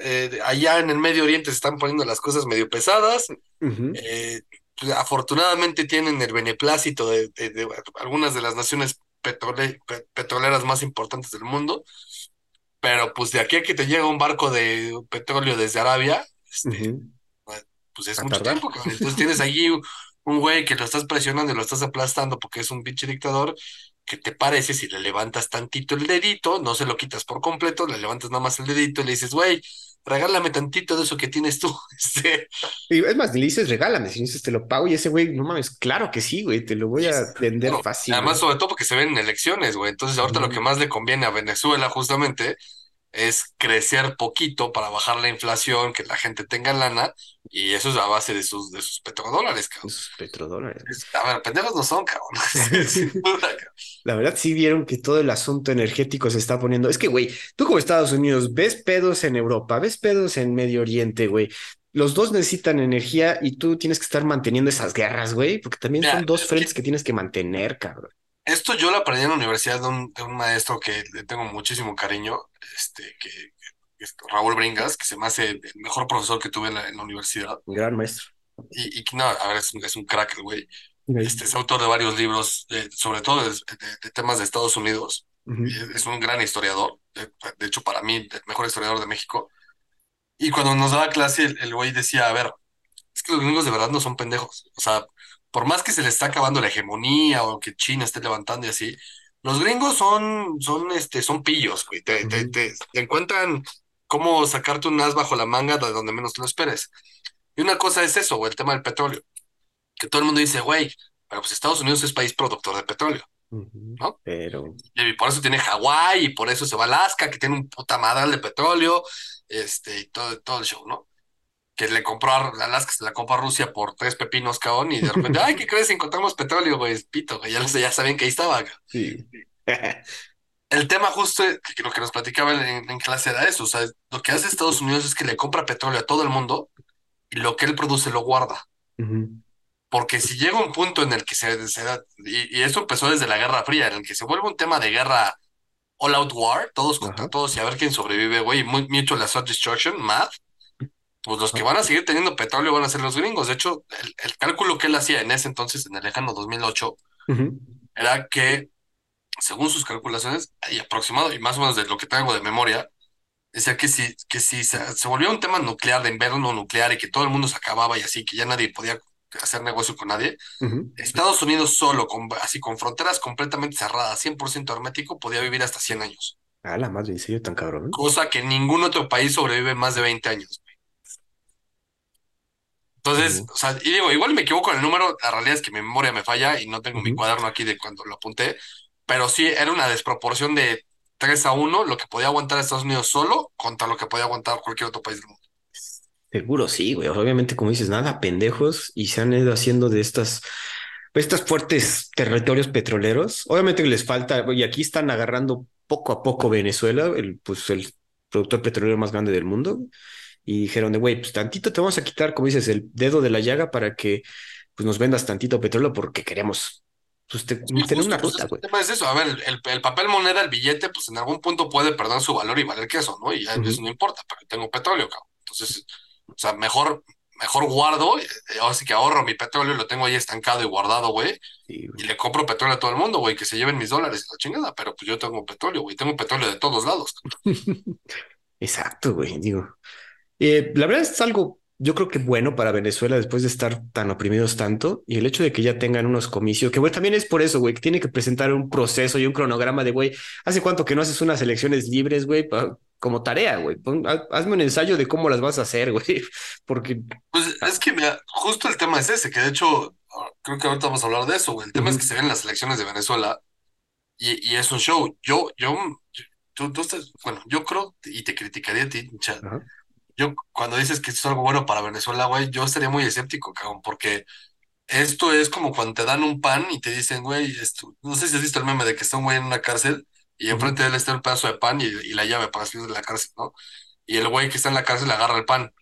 Eh, allá en el Medio Oriente se están poniendo las cosas medio pesadas. Eh, pues, afortunadamente tienen el beneplácito de, de- de algunas de las naciones petrole- pe- petroleras más importantes del mundo, pero pues de aquí a que te llega un barco de petróleo desde Arabia, este, Ujú. pues es A mucho tardar. tiempo, cabrón. Entonces tienes allí un un güey que lo estás presionando y lo estás aplastando porque es un pinche dictador, que te parece si le levantas tantito el dedito, no se lo quitas por completo, le levantas nada más el dedito y le dices, güey, regálame tantito de eso que tienes tú. Este, Y es más, le dices regálame, si dices te lo pago y ese güey, no mames, claro que sí, güey, te lo voy a es- vender fácil. Además, güey. sobre todo porque se ven en elecciones, güey. Entonces, ahorita lo que más le conviene a Venezuela justamente es crecer poquito para bajar la inflación, que la gente tenga lana, y eso es a base de sus, de sus petrodólares, cabrón. Esos petrodólares. A ver, pendejos no son, cabrón. Sin duda, cabrón. La verdad sí vieron que todo el asunto energético se está poniendo. Es que, güey, tú como Estados Unidos ves pedos en Europa, ves pedos en Medio Oriente, güey. Los dos necesitan energía y tú tienes que estar manteniendo esas guerras, güey, porque también Mira, son dos es frentes que que tienes que mantener, cabrón. Esto yo lo aprendí en la universidad de un, de un maestro que le tengo muchísimo cariño, este, que, que es Raúl Bringas, que se me hace el mejor profesor que tuve en la, en la universidad. Gran maestro. Y, y no, a ver, es un, es un crack el güey. Este es autor de varios libros, eh, sobre todo de, de- de temas de Estados Unidos. Ujú. Y Es un gran historiador, de, de hecho para mí el mejor historiador de México. Y cuando nos daba clase, el el güey decía, a ver, es que los gringos de verdad no son pendejos. O sea, por más que se les está acabando la hegemonía o que China esté levantando y así, los gringos son, son, este, son pillos, güey. Te, te, te- te encuentran cómo sacarte un as bajo la manga de donde menos te lo esperes. Y una cosa es eso, güey, el tema del petróleo. Que todo el mundo dice, güey, pero pues Estados Unidos es país productor de petróleo. ¿no? Pero, Y por eso tiene Hawái y por eso se va a Alaska, que tiene un puta madral de petróleo, este, y todo, todo el show, ¿no? Que le compró a Alaska, se la compró a Rusia por tres pepinos, cabrón, y de repente, ay, ¿qué crees? Encontramos petróleo, güey, pito, güey, ya, ya sabían que ahí estaba. sí. El tema justo, que lo que nos platicaba en, en clase era eso, o sea, lo que hace Estados Unidos es que le compra petróleo a todo el mundo y lo que él produce lo guarda. Ujú. Porque si llega un punto en el que se, se da, y, y eso empezó desde la Guerra Fría, en el que se vuelve un tema de guerra all out war, todos contra todos y a ver quién sobrevive, güey, mu- mutual assault destruction, MAD, pues los que van a seguir teniendo petróleo van a ser los gringos. De hecho, el, el cálculo que él hacía en ese entonces, en el lejano 2008, Ujú. era que, según sus calculaciones, y aproximado, y más o menos de lo que tengo de memoria, decía que si, que si se, se volvía un tema nuclear, de invierno nuclear, y que todo el mundo se acababa y así, que ya nadie podía hacer negocio con nadie. Estados Unidos solo, con, así con fronteras completamente cerradas, 100% hermético, podía vivir hasta 100 años. A la madre, ¿en serio tan cabrón? Cosa que ningún otro país sobrevive más de 20 años. Entonces, o sea, y digo, igual me equivoco en el número, la realidad es que mi memoria me falla y no tengo mi Ujú. cuaderno aquí de cuando lo apunté, pero sí era una desproporción de 3 a 1 lo que podía aguantar Estados Unidos solo contra lo que podía aguantar cualquier otro país del mundo. Seguro sí, güey. Obviamente, como dices, nada, pendejos, y se han ido haciendo de estas, estas fuertes territorios petroleros. Obviamente les falta, y aquí están agarrando poco a poco Venezuela, el, pues el productor petrolero más grande del mundo, y dijeron de, güey, pues tantito te vamos a quitar, como dices, el dedo de la llaga para que pues nos vendas tantito petróleo porque queremos pues, te- Sí, tener justo, una ruta, güey. el tema es eso, a ver, el, el papel moneda, el billete, pues en algún punto puede perder su valor y valer queso, ¿no? Y ya eso no importa, pero tengo petróleo, cabrón. Entonces, o sea, mejor, mejor guardo, eh, ahora sí que ahorro mi petróleo, lo tengo ahí estancado y guardado, güey, Sí, güey. y le compro petróleo a todo el mundo, güey, que se lleven mis dólares y la chingada, pero pues yo tengo petróleo, güey, tengo petróleo de todos lados. Exacto, güey, digo. Eh, la verdad es algo, yo creo que bueno para Venezuela después de estar tan oprimidos tanto y el hecho de que ya tengan unos comicios, que güey, también es por eso, güey, que tiene que presentar un proceso y un cronograma de, güey, ¿hace cuánto que no haces unas elecciones libres, güey? Como tarea, güey. Hazme un ensayo de cómo las vas a hacer, güey, porque... Pues es que, mira, justo el tema es ese, que de hecho, creo que ahorita vamos a hablar de eso, güey. El tema es que se ven las elecciones de Venezuela y, y es un show. Yo, yo, tú, tú estás, bueno, yo creo, y te criticaría a ti, chat. Ajá. Yo, cuando dices que esto es algo bueno para Venezuela, güey, yo estaría muy escéptico, cabrón, porque esto es como cuando te dan un pan y te dicen, güey, esto, no sé si has visto el meme de que está un güey en una cárcel y enfrente de él está un pedazo de pan y, y la llave para salir de la cárcel, ¿no? Y el güey que está en la cárcel agarra el pan.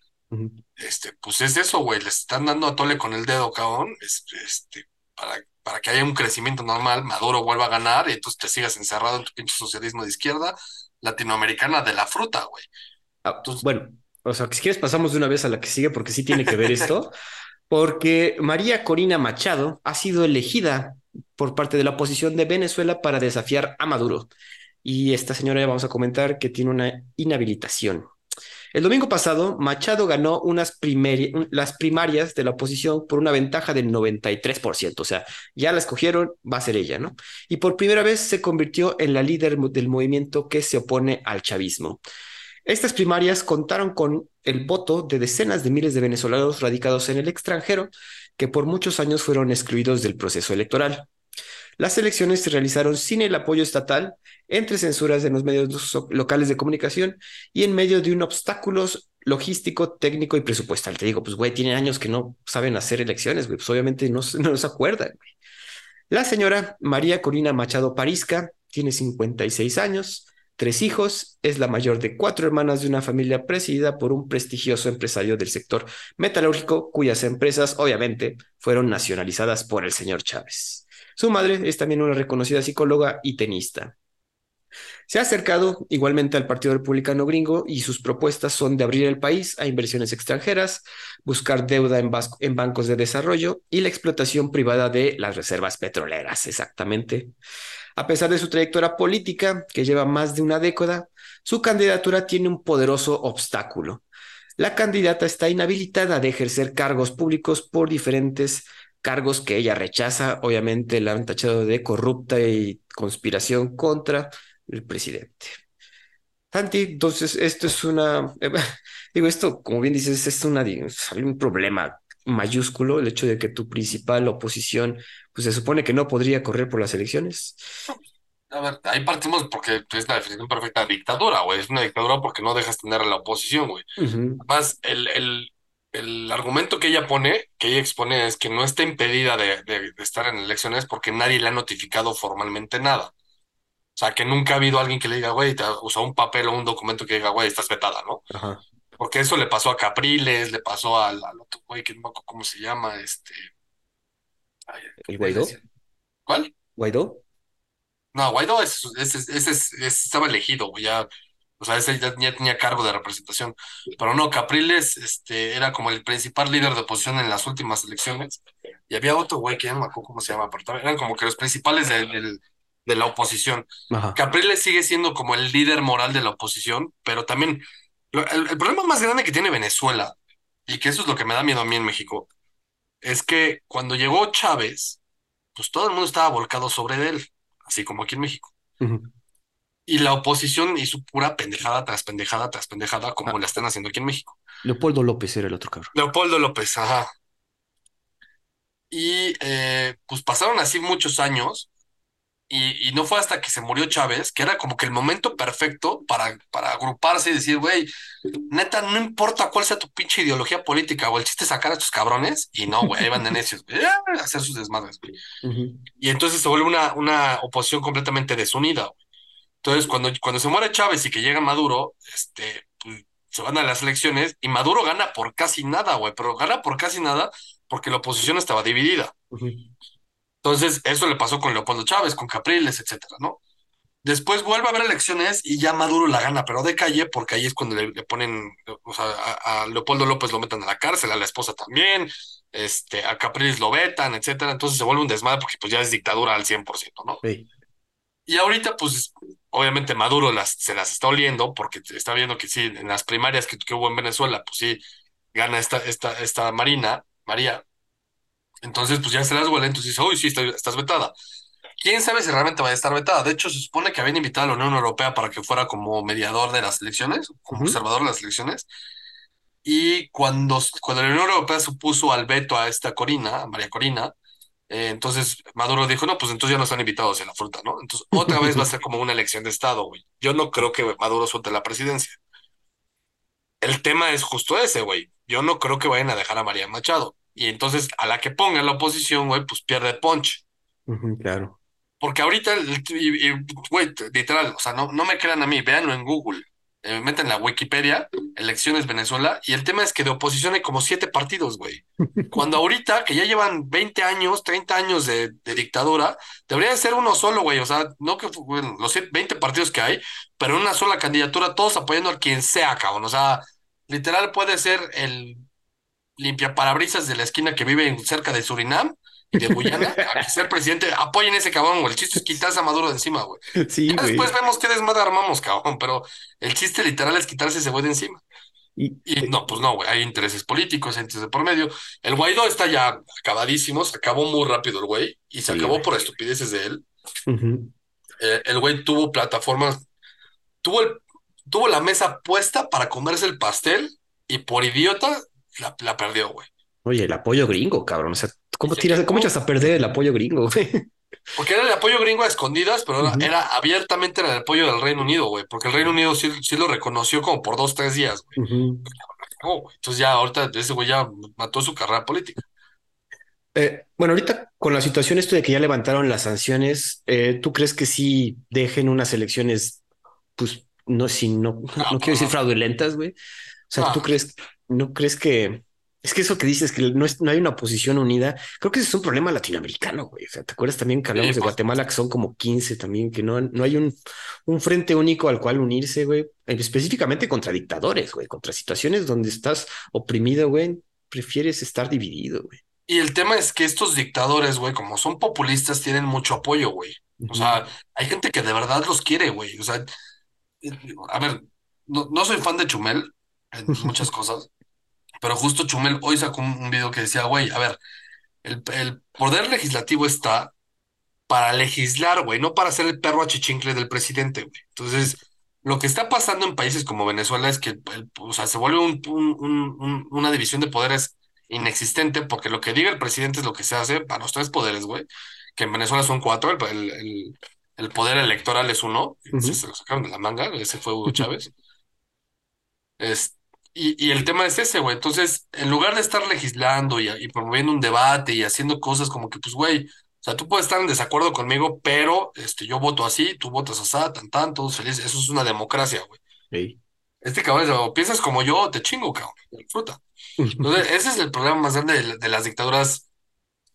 Este, pues es eso, güey, le están dando a tole con el dedo, cabrón, este, este, para, para que haya un crecimiento normal, Maduro vuelva a ganar y entonces te sigas encerrado en tu pinche socialismo de izquierda latinoamericana de la fruta, güey. Ah, Entonces, bueno, o sea, que si quieres pasamos de una vez a la que sigue porque sí tiene que ver esto. porque María Corina Machado ha sido elegida por parte de la oposición de Venezuela para desafiar a Maduro. Y esta señora ya vamos a comentar que tiene una inhabilitación. El domingo pasado, Machado ganó unas las primarias de la oposición por una ventaja del 93%, o sea, ya la escogieron, va a ser ella, ¿no? Y por primera vez se convirtió en la líder del movimiento que se opone al chavismo. Estas primarias contaron con el voto de decenas de miles de venezolanos radicados en el extranjero que por muchos años fueron excluidos del proceso electoral. Las elecciones se realizaron sin el apoyo estatal, entre censuras en los medios locales de comunicación y en medio de un obstáculo logístico, técnico y presupuestal. Te digo, pues, güey, tiene años que no saben hacer elecciones, güey, pues obviamente no, no se acuerdan. La señora María Corina Machado Parisca tiene 56 años, tres hijos, es la mayor de cuatro hermanas de una familia presidida por un prestigioso empresario del sector metalúrgico, cuyas empresas obviamente fueron nacionalizadas por el señor Chávez. Su madre es también una reconocida psicóloga y tenista. Se ha acercado igualmente al Partido Republicano Gringo y sus propuestas son de abrir el país a inversiones extranjeras, buscar deuda en, en, bancos de desarrollo y la explotación privada de las reservas petroleras, exactamente. A pesar de su trayectoria política, que lleva más de una década, su candidatura tiene un poderoso obstáculo. La candidata está inhabilitada de ejercer cargos públicos por diferentes cargos que ella rechaza. Obviamente la han tachado de corrupta y conspiración contra el presidente. Santi, entonces esto es una, digo, esto, como bien dices, es un problema mayúsculo, el hecho de que tu principal oposición, pues se supone que no podría correr por las elecciones. A ver, ahí partimos porque es la definición perfecta de dictadura, güey. Es una dictadura porque no dejas tener a la oposición, güey. Además, el, el, el argumento que ella pone, que ella expone, es que no está impedida de, estar en elecciones porque nadie le ha notificado formalmente nada. O sea, que nunca ha habido alguien que le diga, güey, te usa un papel o un documento que diga, güey, estás vetada, ¿no? Porque eso le pasó a Capriles, le pasó al, otro güey que no me acuerdo cómo se llama, este. ¿El Guaidó? ¿Cuál? ¿Guaidó? No, Guaidó ese, estaba elegido, güey, ya o sea, ese ya, tenía cargo de representación. Pero no, Capriles este, era como el principal líder de oposición en las últimas elecciones. Y había otro güey que ya no me acuerdo cómo se llama, pero eran como que los principales de, de, la oposición. Capriles sigue siendo como el líder moral de la oposición, pero también el, el problema más grande que tiene Venezuela, y que eso es lo que me da miedo a mí en México, es que cuando llegó Chávez, pues todo el mundo estaba volcado sobre él, así como aquí en México y la oposición hizo pura pendejada tras pendejada tras pendejada, como ah. la están haciendo aquí en México. Leopoldo López era el otro cabrón. Leopoldo López, ajá. Y eh, pues pasaron así muchos años y, y, no fue hasta que se murió Chávez, que era como que el momento perfecto para, para agruparse y decir, güey, neta, no importa cuál sea tu pinche ideología política o el chiste sacar a estos cabrones, y no, güey, ahí van de necios, a hacer sus desmadres, güey. Y entonces se vuelve una, una oposición completamente desunida, güey. Entonces, cuando, cuando se muere Chávez y que llega Maduro, este, pues, se van a las elecciones y Maduro gana por casi nada, güey, pero gana por casi nada porque la oposición estaba dividida. Entonces, eso le pasó con Leopoldo Chávez, con Capriles, etcétera, ¿no? Después vuelve a haber elecciones y ya Maduro la gana, pero de calle, porque ahí es cuando le, ponen, o sea, a, Leopoldo López lo metan a la cárcel, a la esposa también, este, a Capriles lo vetan, etcétera. Entonces se vuelve un desmadre porque pues ya es dictadura al 100%, ¿no? Sí. Y ahorita, pues, obviamente Maduro las, se las está oliendo porque está viendo que sí, en las primarias que, hubo en Venezuela, pues sí, gana esta, esta, esta Marina, María. Entonces, pues ya se las huele, entonces dice, uy, sí, estás vetada. ¿Quién sabe si realmente va a estar vetada? De hecho, se supone que habían invitado a la Unión Europea para que fuera como mediador de las elecciones, como observador de las elecciones. Y cuando, cuando la Unión Europea supuso al veto a esta Corina, a María Corina, eh, entonces Maduro dijo, no, pues entonces ya no están invitados en la fruta, ¿no? Entonces otra vez va a ser como una elección de Estado, güey. Yo no creo que Maduro suelte la presidencia. El tema es justo ese, güey. Yo no creo que vayan a dejar a María Machado. Y entonces a la que ponga la oposición, güey, pues pierde punch. claro. Porque ahorita, güey, literal, o sea, no, no me crean a mí, véanlo en Google. Eh, meten la Wikipedia, elecciones Venezuela, y el tema es que de oposición hay como siete partidos, güey. Cuando ahorita, que ya llevan 20 años, 30 años de, dictadura, debería ser uno solo, güey. O sea, no que bueno, los 20 partidos que hay, pero una sola candidatura, todos apoyando a quien sea, cabrón. O sea, literal puede ser el limpia parabrisas de la esquina que vive cerca de Surinam y de Guyana a ser presidente. Apoyen ese cabrón, güey. El chiste es quitarse a Maduro de encima, güey. Sí, Ya después vemos qué desmadre armamos, cabrón, pero el chiste literal es quitarse ese güey de encima. Y, Y no, pues no, güey, hay intereses políticos, hay intereses de por medio. El Guaidó está ya acabadísimo, se acabó muy rápido el güey, y se Sí, acabó güey. por estupideces de él. Eh, el güey tuvo plataformas, tuvo, el, tuvo la mesa puesta para comerse el pastel, y por idiota la, la perdió, güey. Oye, el apoyo gringo, cabrón. O sea, ¿cómo tiras, cómo echas a perder el apoyo gringo, güey? Porque era el apoyo gringo a escondidas, pero era- Ujú. era abiertamente era el apoyo del Reino Unido, güey, porque el Reino Unido sí, sí lo reconoció como por dos, tres días, güey. Entonces ya ahorita ese güey ya mató su carrera política. Eh, bueno, ahorita con la situación esto de que ya levantaron las sanciones, eh, ¿tú crees que sí dejen unas elecciones, pues, no, si no, no, No, quiero decir fraudulentas, güey? O sea. ¿tú crees, no crees que, es que eso que dices, que no, es, no hay una oposición unida, creo que ese es un problema latinoamericano, güey. O sea, ¿te acuerdas también que hablamos Sí, de Guatemala, que son como 15 también, que no, no hay un, un frente único al cual unirse, güey? Específicamente contra dictadores, güey, contra situaciones donde estás oprimido, güey, prefieres estar dividido, güey. Y el tema es que estos dictadores, güey, como son populistas, tienen mucho apoyo, güey. O sea, hay gente que de verdad los quiere, güey. O sea, eh, a ver, no, no soy fan de Chumel en muchas cosas, pero justo Chumel hoy sacó un, video que decía, güey, a ver, el, el poder legislativo está para legislar, güey, no para ser el perro achichincle del presidente, güey. Entonces, lo que está pasando en países como Venezuela es que, el- o sea, se vuelve un- un- un- un- una división de poderes inexistente, porque lo que diga el presidente es lo que se hace para los tres poderes, güey, que en Venezuela son cuatro, el, el- el- poder electoral es uno, se, se lo sacaron de la manga, ese fue Hugo Chávez. Es, y, y el tema es ese, güey. Entonces, en lugar de estar legislando y, y promoviendo un debate y haciendo cosas como que, pues, güey, o sea, tú puedes estar en desacuerdo conmigo, pero este, yo voto así, tú votas así, tan, tan, todos felices. Eso es una democracia, güey. Ey. Este cabrón, o piensas como yo, te chingo, cabrón. Disfruta. Entonces, ese es el problema más grande de, de las dictaduras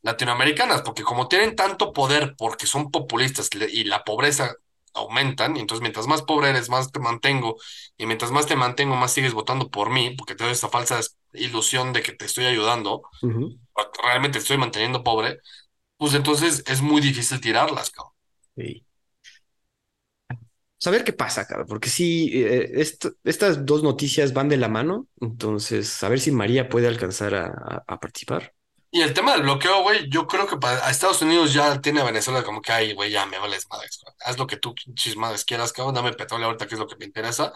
latinoamericanas, porque como tienen tanto poder porque son populistas y la pobreza aumentan, y entonces mientras más pobre eres, más te mantengo, y mientras más te mantengo, más sigues votando por mí, porque te doy esa falsa ilusión de que te estoy ayudando, realmente te estoy manteniendo pobre, pues entonces es muy difícil tirarlas, cabrón. Ey. Saber qué pasa, cabrón, porque sí, eh, esto- estas dos noticias van de la mano, entonces a ver si María puede alcanzar a, a- a participar. Y el tema del bloqueo, güey, yo creo que para a Estados Unidos ya tiene a Venezuela como que, ay, güey, ya me vales madres, güey. Haz lo que tú chismadas quieras, cabrón, dame petróleo ahorita, que es lo que me interesa.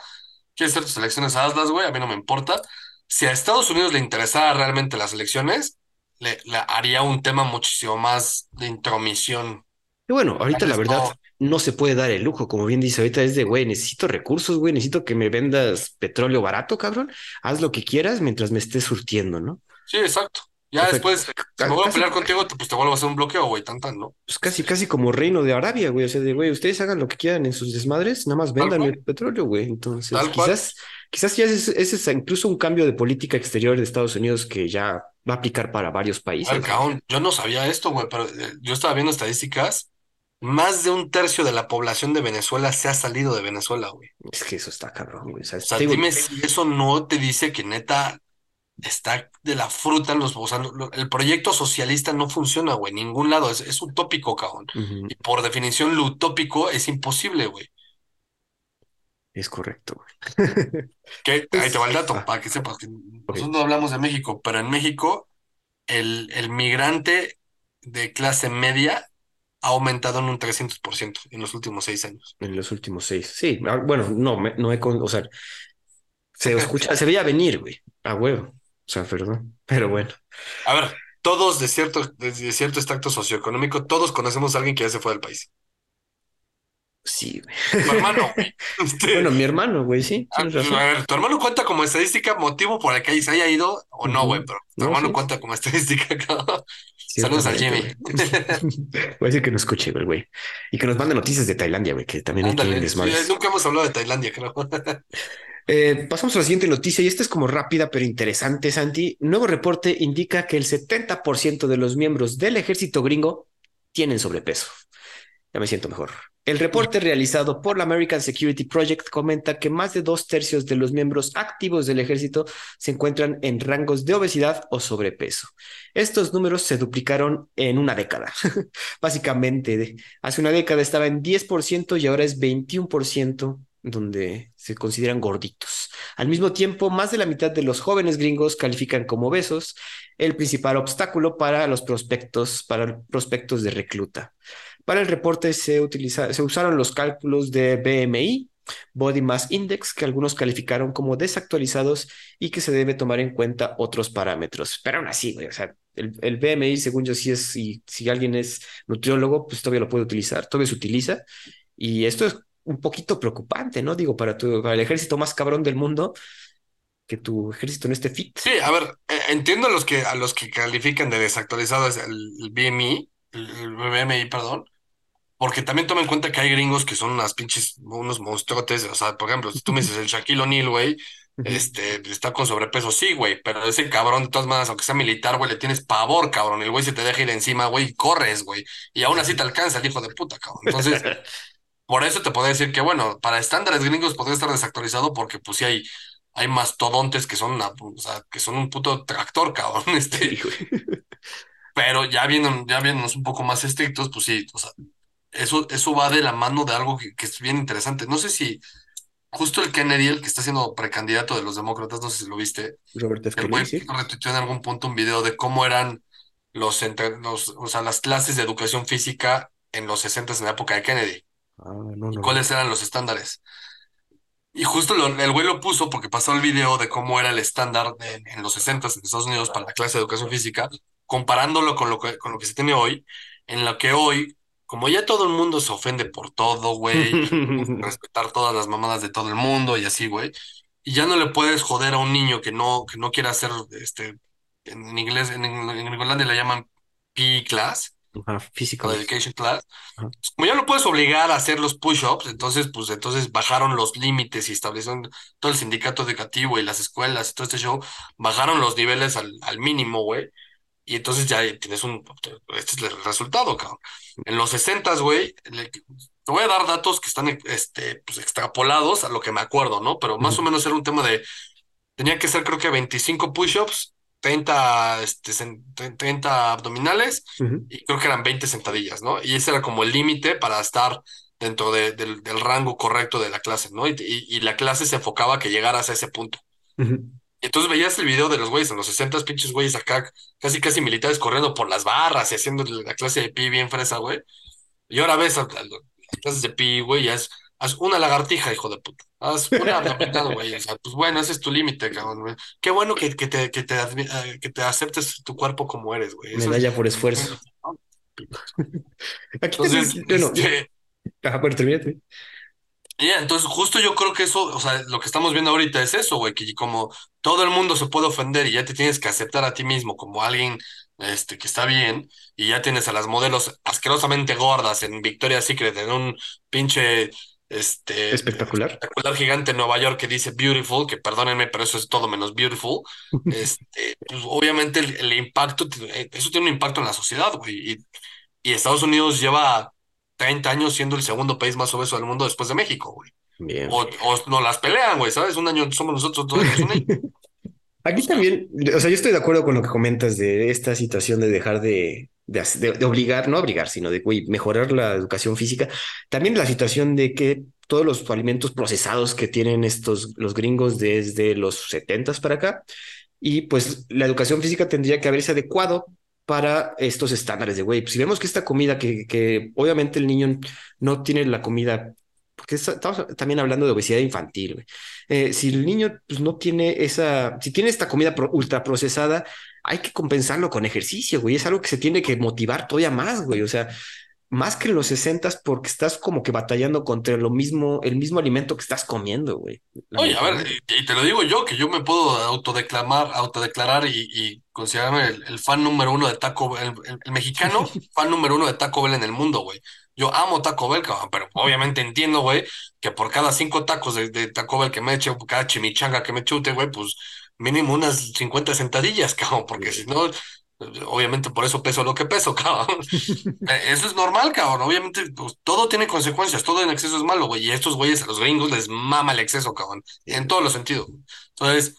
¿Quieres hacer tus elecciones? Hazlas, güey, a mí no me importa. Si a Estados Unidos le interesara realmente las elecciones, le, le haría un tema muchísimo más de intromisión. Y bueno, ahorita la verdad no. no se puede dar el lujo, como bien dice ahorita, es de, güey, necesito recursos, güey, necesito que me vendas petróleo barato, cabrón, haz lo que quieras mientras me estés surtiendo, ¿no? Sí, exacto. Ya O sea, después, si me vuelvo a pelear contigo, pues te vuelvo a hacer un bloqueo, güey, tan tan, ¿no? Pues casi, casi como reino de Arabia, güey. O sea, de, güey, ustedes hagan lo que quieran en sus desmadres, nada más vendan el petróleo, güey. Entonces, Tal cual. quizás, quizás ya ese, ese es incluso un cambio de política exterior de Estados Unidos que ya va a aplicar para varios países. ver, cabrón, yo no sabía esto, güey, pero eh, yo estaba viendo estadísticas. Más de un tercio de la población de Venezuela se ha salido de Venezuela, güey. Es que eso está cabrón, güey. O sea, O sea, digo, dime si eso no te dice que neta está de la fruta en los... O sea, el proyecto socialista no funciona, güey, en ningún lado. Es, es utópico, cabrón. Y por definición, lo utópico es imposible, güey. es correcto, güey. Que ahí te va el dato, Ah. para que sepas que nosotros no hablamos de México, pero en México el, el migrante de clase media ha aumentado en un 300% en los últimos seis años. En los últimos seis. Sí, ah, bueno, no, no he con, o sea, se escucha, se veía venir, güey, a huevo. O sea, perdón, pero bueno. A ver, todos de cierto, de cierto extracto socioeconómico, todos conocemos a alguien que ya se fue del país. Sí, güey. Tu hermano, güey. Este, Bueno, mi hermano, güey, sí, razón. a ver, tu hermano cuenta como estadística motivo por el que se haya ido o no, güey, pero tu No, hermano sí. cuenta como estadística. Saludos al Jimmy. Voy a decir que nos escuche, güey, güey. Y que nos mande noticias de Tailandia, güey, que también hay Ándale, desmadres. sí, nunca hemos hablado de Tailandia, creo. Eh, pasamos a la siguiente noticia y esta es como rápida pero interesante, Santi. Nuevo reporte indica que el 70% de los miembros del ejército gringo tienen sobrepeso. Ya me siento mejor. El reporte realizado por la American Security Project comenta que más de dos tercios de los miembros activos del ejército se encuentran en rangos de obesidad o sobrepeso. Estos números se duplicaron en una década. Básicamente, hace una década estaba en 10% y ahora es 21% donde se consideran gorditos. Al mismo tiempo, más de la mitad de los jóvenes gringos califican como obesos, el principal obstáculo para los prospectos, para prospectos de recluta. Para el reporte se, se usaron los cálculos de BMI, Body Mass Index, que algunos calificaron como desactualizados y que se debe tomar en cuenta otros parámetros. Pero aún así, o sea, el, el, BMI, según yo, sí es, si, si alguien es nutriólogo, pues todavía lo puede utilizar, todavía se utiliza. Y esto es un poquito preocupante, ¿no? Digo, para, tu, para el ejército más cabrón del mundo, que tu ejército no esté fit. Sí, a ver, eh, entiendo a los que, a los que califican de desactualizados el, el BMI, el, el BMI, perdón, porque también toma en cuenta que hay gringos que son unas pinches, unos monstruotes. O sea, por ejemplo, si tú me dices el Shaquille O'Neal, güey, este, está con sobrepeso, sí, güey, pero ese cabrón, de todas maneras, aunque sea militar, güey, le tienes pavor, cabrón. El güey se te deja ir encima, güey, y corres, güey. Y aún así te alcanza el hijo de puta, cabrón. Entonces, por eso te puedo decir que, bueno, para estándares gringos podría estar desactualizado porque, pues, sí hay, hay mastodontes que son una, o sea, que son un puto tractor, cabrón. Este. pero ya viendo, ya viéndonos un poco más estrictos, pues sí, o sea, eso, eso va de la mano de algo que, que, es bien interesante. No sé si justo el Kennedy, el que está siendo precandidato de los demócratas, no sé si lo viste. Robert F. Kennedy. ¿sí? retuiteó en algún punto un video de cómo eran los, entre, los, o sea, las clases de educación física en los 60 en la época de Kennedy. Ah, no, no, ¿Cuáles eran los estándares? Y justo lo, el güey lo puso porque pasó el video de cómo era el estándar en, en los 60 en Estados Unidos para la clase de educación física, comparándolo con lo que, con lo que se tiene hoy, en lo que hoy como ya todo el mundo se ofende por todo, güey, respetar todas las mamadas de todo el mundo y así, güey, y ya no le puedes joder a un niño que no, que no quiera hacer, este, en inglés, en, en Irlanda le llaman PE class, Ajá, physical education class, Ajá. como ya no puedes obligar a hacer los push-ups, entonces, pues, entonces bajaron los límites y establecieron todo el sindicato educativo y las escuelas y todo este show, bajaron los niveles al, al mínimo, güey, y entonces ya tienes un, este es el resultado, cabrón. En los 60, güey, te voy a dar datos que están este, pues, extrapolados a lo que me acuerdo, ¿no? Pero más uh -huh. o menos era un tema de, tenía que ser creo que 25 push-ups, 30, este, 30 abdominales uh -huh. y creo que eran 20 sentadillas, ¿no? Y ese era como el límite para estar dentro de, del, del, rango correcto de la clase, ¿no? Y, la clase se enfocaba a que llegaras a ese punto. Uh -huh. Entonces veías el video de los güeyes en los 60 pinches güeyes acá, casi casi militares corriendo por las barras y haciendo la clase de pi bien fresa, güey. Y ahora ves las clases de pi, güey, ya es, haz una lagartija, hijo de puta. Haz una abdominal, güey. O sea, pues bueno, ese es tu límite, cabrón, güey. Qué bueno que, que, te, que, te, que te aceptes tu cuerpo como eres, güey. Medalla por esfuerzo. Aquí Entonces, bueno, este... Ajá, bueno, termínate. Yeah, entonces justo yo creo que eso, o sea, lo que estamos viendo ahorita es eso, güey, que como todo el mundo se puede ofender y ya te tienes que aceptar a ti mismo como alguien este, que está bien y ya tienes a las modelos asquerosamente gordas en Victoria's Secret en un pinche este espectacular espectacular gigante en Nueva York que dice beautiful, que perdónenme, pero eso es todo menos beautiful. este, pues obviamente el, el, impacto, eso tiene un impacto en la sociedad, güey, y, y Estados Unidos lleva 30 años siendo el segundo país más obeso del mundo después de México, güey. Bien. O, o no las pelean, güey, ¿sabes? Un año somos nosotros, dos años un año. Aquí también, o sea, yo estoy de acuerdo con lo que comentas de esta situación de dejar de, de, obligar, no obligar, sino de güey, mejorar la educación física. También la situación de que todos los alimentos procesados que tienen estos, los gringos desde los 70 para acá, y pues la educación física tendría que haberse adecuado para estos estándares de güey. Pues si vemos que esta comida, que, que obviamente el niño no tiene la comida, porque estamos también hablando de obesidad infantil. Eh, si el niño pues, no tiene esa, si tiene esta comida ultra procesada, hay que compensarlo con ejercicio, güey. Es algo que se tiene que motivar todavía más, güey. O sea, más que en los 60 porque estás como que batallando contra lo mismo, el mismo alimento que estás comiendo, güey. Oye, a ver, y, y, te lo digo yo, que yo me puedo autodeclamar, autodeclarar y, y considerarme el, el, fan número uno de Taco Bell, el, el mexicano fan número uno de Taco Bell en el mundo, güey. Yo amo Taco Bell, cabrón, pero obviamente entiendo, güey, que por cada cinco tacos de, de Taco Bell que me eche, cada chimichanga que me chute, güey, pues mínimo unas 50 sentadillas, cabrón, porque si no, Obviamente por eso peso lo que peso, cabrón. Eh, Eso es normal, cabrón. Obviamente, pues, todo tiene consecuencias, todo en exceso es malo, güey. Y a estos güeyes, a los gringos, les mama el exceso, cabrón. En todos los sentidos. Entonces,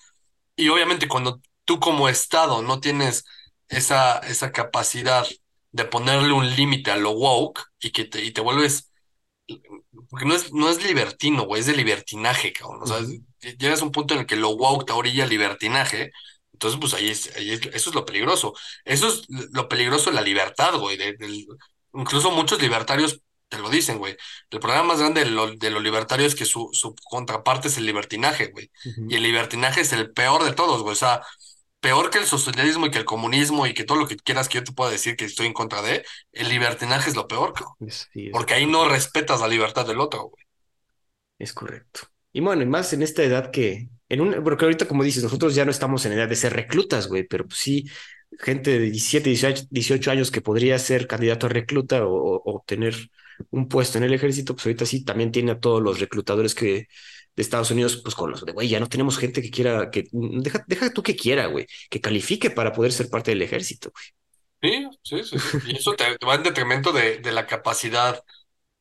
y obviamente cuando tú como Estado no tienes esa, esa capacidad de ponerle un límite a lo woke y que te, y te vuelves, porque no es, no es libertino, güey, es de libertinaje, cabrón. O sea, llegas a un punto en el que lo woke te orilla al libertinaje. Entonces, pues ahí, es, ahí es- eso es lo peligroso. Eso es lo peligroso de la libertad, güey. de- incluso muchos libertarios te lo dicen, güey. El problema más grande de lo, de los libertarios es que su, su contraparte es el libertinaje, güey. Y el libertinaje es el peor de todos, güey. O sea, peor que el socialismo y que el comunismo y que todo lo que quieras que yo te pueda decir que estoy en contra de, el libertinaje es lo peor, Sí, es Porque ahí no respetas la libertad del otro, güey. Es correcto. Y bueno, y más en esta edad que, en un, porque ahorita como dices, nosotros ya no estamos en edad de ser reclutas, güey, pero pues sí, gente de 17, 18, 18 años que podría ser candidato a recluta o, o- o obtener un puesto en el ejército, pues ahorita sí también tiene a todos los reclutadores que de Estados Unidos, pues con los de, güey, ya no tenemos gente que quiera, que, deja, deja tú que quiera, güey, que califique para poder ser parte del ejército, Sí, sí, sí, sí. Y eso te, te va en detrimento de, de la capacidad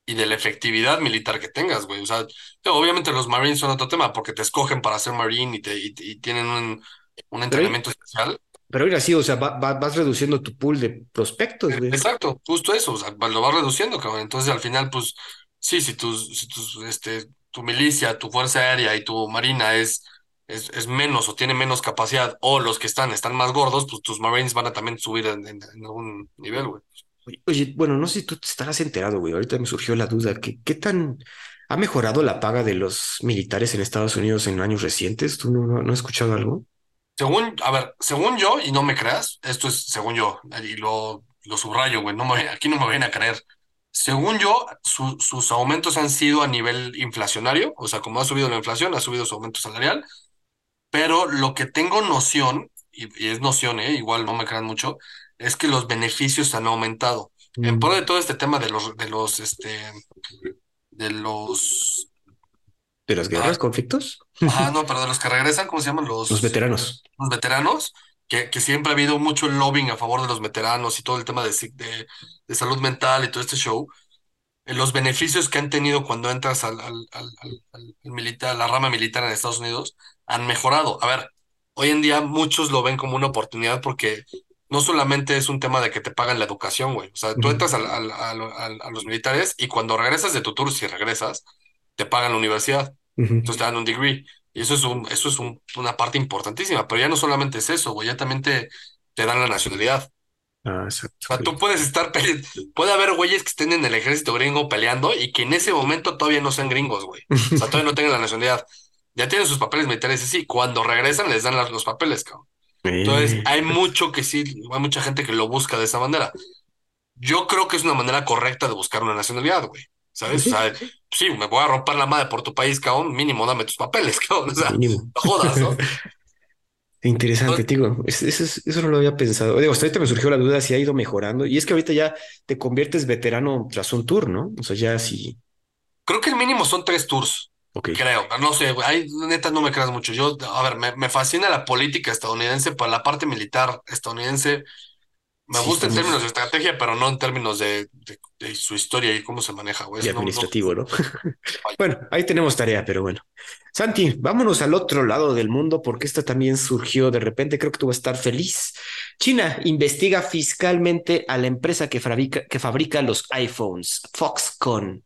y de la efectividad militar que tengas, güey. O sea, obviamente los Marines son otro tema porque te escogen para ser Marine y, te, y, y tienen un, un güey. entrenamiento especial. Pero ir así, o sea, va- va- vas reduciendo tu pool de prospectos, güey. Exacto, justo eso, o sea, lo vas reduciendo, cabrón. Entonces, al final, pues, sí, si tus, si tus, este, tu milicia, tu fuerza aérea y tu marina es, es, es menos o tiene menos capacidad, o los que están están más gordos, pues tus Marines van a también subir en, en, en algún nivel, güey. Oye, bueno, no sé si tú te estarás enterado, güey. Ahorita me surgió la duda. ¿Qué, qué tan ha mejorado la paga de los militares en Estados Unidos en años recientes? ¿Tú no, no, no has escuchado algo? Según, a ver, según yo, y no me creas, esto es según yo, y lo, lo subrayo, güey, no me, aquí no me vayan a creer. Según yo, su- sus aumentos han sido a nivel inflacionario, o sea, como ha subido la inflación, ha subido su aumento salarial, pero lo que tengo noción, y, y es noción, eh, igual no me crean mucho, es que los beneficios han aumentado. En pro de Mm, todo este tema de los, de los, este, de los, ¿De las guerras, ah, conflictos? ajá, no, pero de los que regresan, ¿cómo se llaman? Los Los veteranos. los veteranos, que, que siempre ha habido mucho lobbying a favor de los veteranos y todo el tema de, de, de salud mental y todo este show, eh, los beneficios que han tenido cuando entras al, al, al, militar, la rama militar en Estados Unidos han mejorado. A ver, hoy en día muchos lo ven como una oportunidad porque no solamente es un tema de que te pagan la educación, güey. O sea, tú entras al, al- al- a los militares y cuando regresas de tu tour, si regresas, te pagan la universidad. Entonces te dan un degree. Y eso es un, eso es un- una parte importantísima, pero ya no solamente es eso, güey, ya también te, te dan la nacionalidad. Ah, exacto. O sea, tú puedes estar peleando, puede haber güeyes que estén en el ejército gringo peleando y que en ese momento todavía no sean gringos, güey. O sea, todavía no tengan la nacionalidad. Ya tienen sus papeles militares y sí, cuando regresan les dan los papeles, cabrón. Entonces, hay mucho que sí, hay mucha gente que lo busca de esa manera. Yo creo que es una manera correcta de buscar una nacionalidad, güey. ¿Sabes? O sí, sea, sí, me voy a romper la madre por tu país, cabrón, mínimo dame tus papeles, cabrón. O sea, mínimo. no jodas, ¿no? Interesante, Entonces, digo, es- eso, es- eso no lo había pensado. Digo, hasta ahorita me surgió la duda si ha ido mejorando. Y es que ahorita ya te conviertes veterano tras un tour, ¿no? O sea, ya sí. creo que el mínimo son tres tours, creo. No sé, ahí neta no me creas mucho. Yo, a ver, me, me fascina la política estadounidense, para la parte militar estadounidense. Me Sí, gusta en términos de estrategia, pero no en términos de, de- de su historia y cómo se maneja, güey. Y no, administrativo, ¿no? Bueno, ahí tenemos tarea, pero bueno. Santi, vámonos al otro lado del mundo porque esta también surgió de repente. Creo que tú vas a estar feliz. China investiga fiscalmente a la empresa que fabrica, que fabrica los iPhones, Foxconn.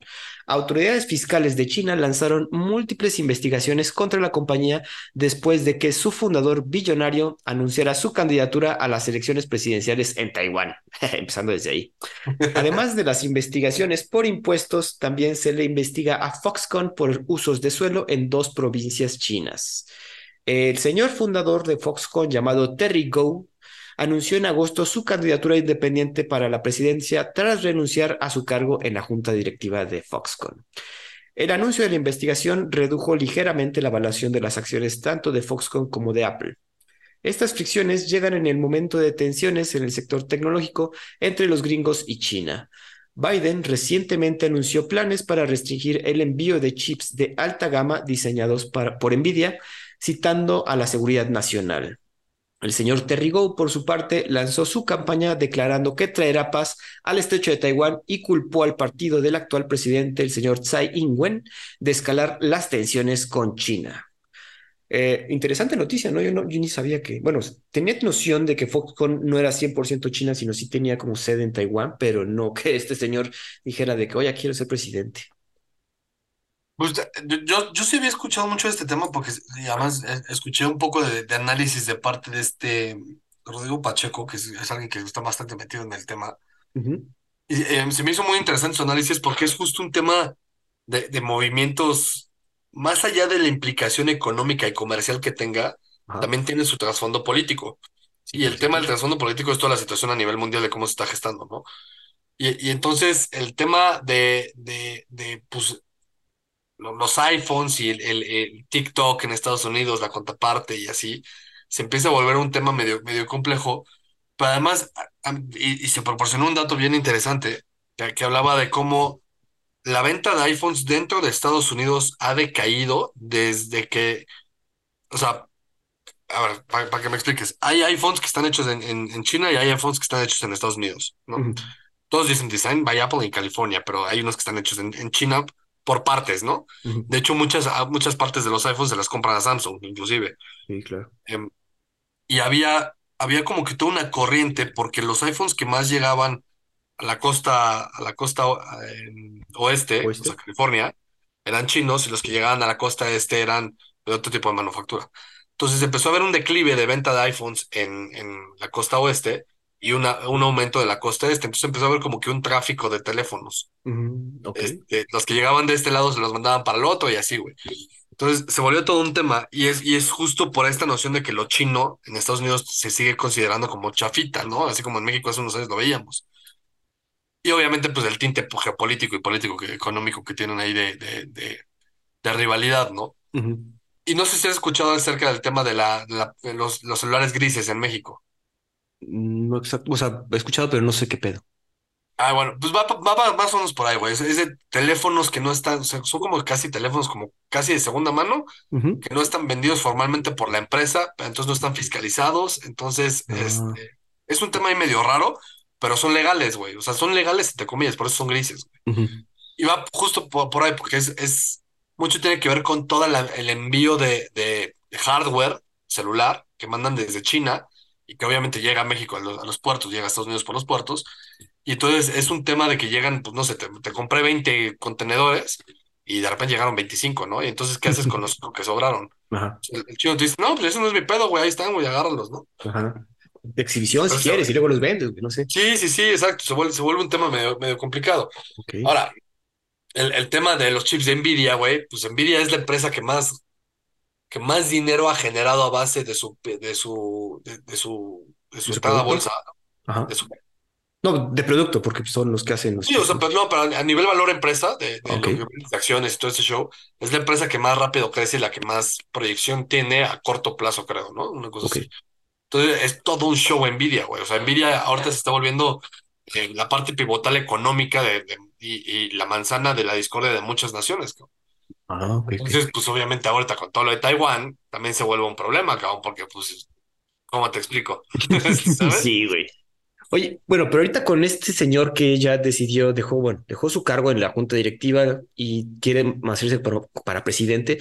Autoridades fiscales de China lanzaron múltiples investigaciones contra la compañía después de que su fundador billonario anunciara su candidatura a las elecciones presidenciales en Taiwán, empezando desde ahí. Además de las investigaciones por impuestos, también se le investiga a Foxconn por usos de suelo en dos provincias chinas. El señor fundador de Foxconn, llamado Terry Gou, anunció en agosto su candidatura independiente para la presidencia tras renunciar a su cargo en la junta directiva de Foxconn. El anuncio de la investigación redujo ligeramente la evaluación de las acciones tanto de Foxconn como de Apple. Estas fricciones llegan en el momento de tensiones en el sector tecnológico entre los gringos y China. Biden recientemente anunció planes para restringir el envío de chips de alta gama diseñados por Nvidia, citando a la seguridad nacional. El señor Terry Gou, por su parte, lanzó su campaña declarando que traerá paz al estrecho de Taiwán y culpó al partido del actual presidente, el señor Tsai Ing-wen, de escalar las tensiones con China. Eh, interesante noticia, ¿no? Yo, ¿no? yo ni sabía que, bueno, tenía noción de que Foxconn no era 100% China, sino sí tenía como sede en Taiwán, pero no que este señor dijera de que, oye, quiero ser presidente. Pues yo, yo sí había escuchado mucho de este tema porque además eh, escuché un poco de, de análisis de parte de este Rodrigo Pacheco, que es, es alguien que está bastante metido en el tema. Ujú, Y eh, se me hizo muy interesante su análisis porque es justo un tema de, de movimientos, más allá de la implicación económica y comercial que tenga, Ajá. también tiene su trasfondo político. Y el tema del trasfondo político es toda la situación a nivel mundial de cómo se está gestando, ¿no? Y, y entonces el tema de, de, de pues, los iPhones y el, el- el TikTok en Estados Unidos, la contraparte y así, se empieza a volver un tema medio, medio complejo. Pero además, y, y se proporcionó un dato bien interesante que, que hablaba de cómo la venta de iPhones dentro de Estados Unidos ha decaído desde que, o sea, a ver, para, que me expliques, hay iPhones que están hechos en, en, en China y hay iPhones que están hechos en Estados Unidos, ¿no? Ujú, Todos dicen Design by Apple en California, pero hay unos que están hechos en, en China por partes, ¿no? De hecho, muchas, muchas partes de los iPhones se las compran a Samsung, inclusive. Sí, claro. Em, y había, había como que toda una corriente porque los iPhones que más llegaban a la costa, a la costa eh, oeste, o sea. California, eran chinos y los que llegaban a la costa este eran de otro tipo de manufactura. Entonces empezó a haber un declive de venta de iPhones en, en la costa oeste y una, un aumento de la costa este. Entonces empezó a haber como que un tráfico de teléfonos. Ok. Este, los que llegaban de este lado se los mandaban para el otro y así, güey. Entonces se volvió todo un tema y es, y es justo por esta noción de que lo chino en Estados Unidos se sigue considerando como chafita, ¿no? Así como en México hace unos años lo veíamos. Y obviamente pues el tinte geopolítico y político que, económico que tienen ahí de, de, de, de rivalidad, ¿no? Y no sé si has escuchado acerca del tema de, la, los, los celulares grises en México. No exacto, o sea, he escuchado, pero no sé qué pedo. Ah, bueno, pues va, va, va más o menos por ahí, güey. Es, es de teléfonos que no están, o sea, son como casi teléfonos como casi de segunda mano, que no están vendidos formalmente por la empresa, entonces no están fiscalizados. Entonces, Ah, este, es un tema ahí medio raro, pero son legales, güey. O sea, son legales, entre comillas, por eso son grises. ujú, Y va justo por, por ahí, porque es, es mucho tiene que ver con todo el envío de, de hardware celular que mandan desde China y que obviamente llega a México a los, a los puertos, llega a Estados Unidos por los puertos. Y entonces es un tema de que llegan, pues no sé, te, te compré 20 contenedores y de repente llegaron 25, ¿no? Y entonces, ¿qué haces con los que sobraron? Ajá, El, el chino te dice, no, pues ese no es mi pedo, güey, ahí están, güey, agárralos, ¿no? ajá. De exhibición, si quieres, y luego los vendes, no sé. sí, sí, sí, exacto, se vuelve, se vuelve un tema medio, medio complicado. Ahora, el, el tema de los chips de Nvidia, güey, pues Nvidia es la empresa que más, que más dinero ha generado a base de su, de su, de, de su, de su bolsa, Ajá. de su, No, de producto, porque son los que hacen los sí, o sea, pero no, pero a nivel valor empresa, de, acciones y todo ese show, es la empresa que más rápido crece y la que más proyección tiene a corto plazo, creo, ¿no? Una cosa así. Entonces, es todo un show Nvidia, güey. O sea, Nvidia ahorita se está volviendo eh, la parte pivotal económica de, de- y, y la manzana de la discordia de muchas naciones, cabrón. Ah, ok, ok. Entonces, pues obviamente ahorita con todo lo de Taiwán, también se vuelve un problema, cabrón, porque pues, ¿cómo te explico? ¿Sabes? Sí, güey. Oye, bueno, pero ahorita con este señor que ya decidió, dejó, bueno, dejó su cargo en la junta directiva y quiere hacerse para, para presidente,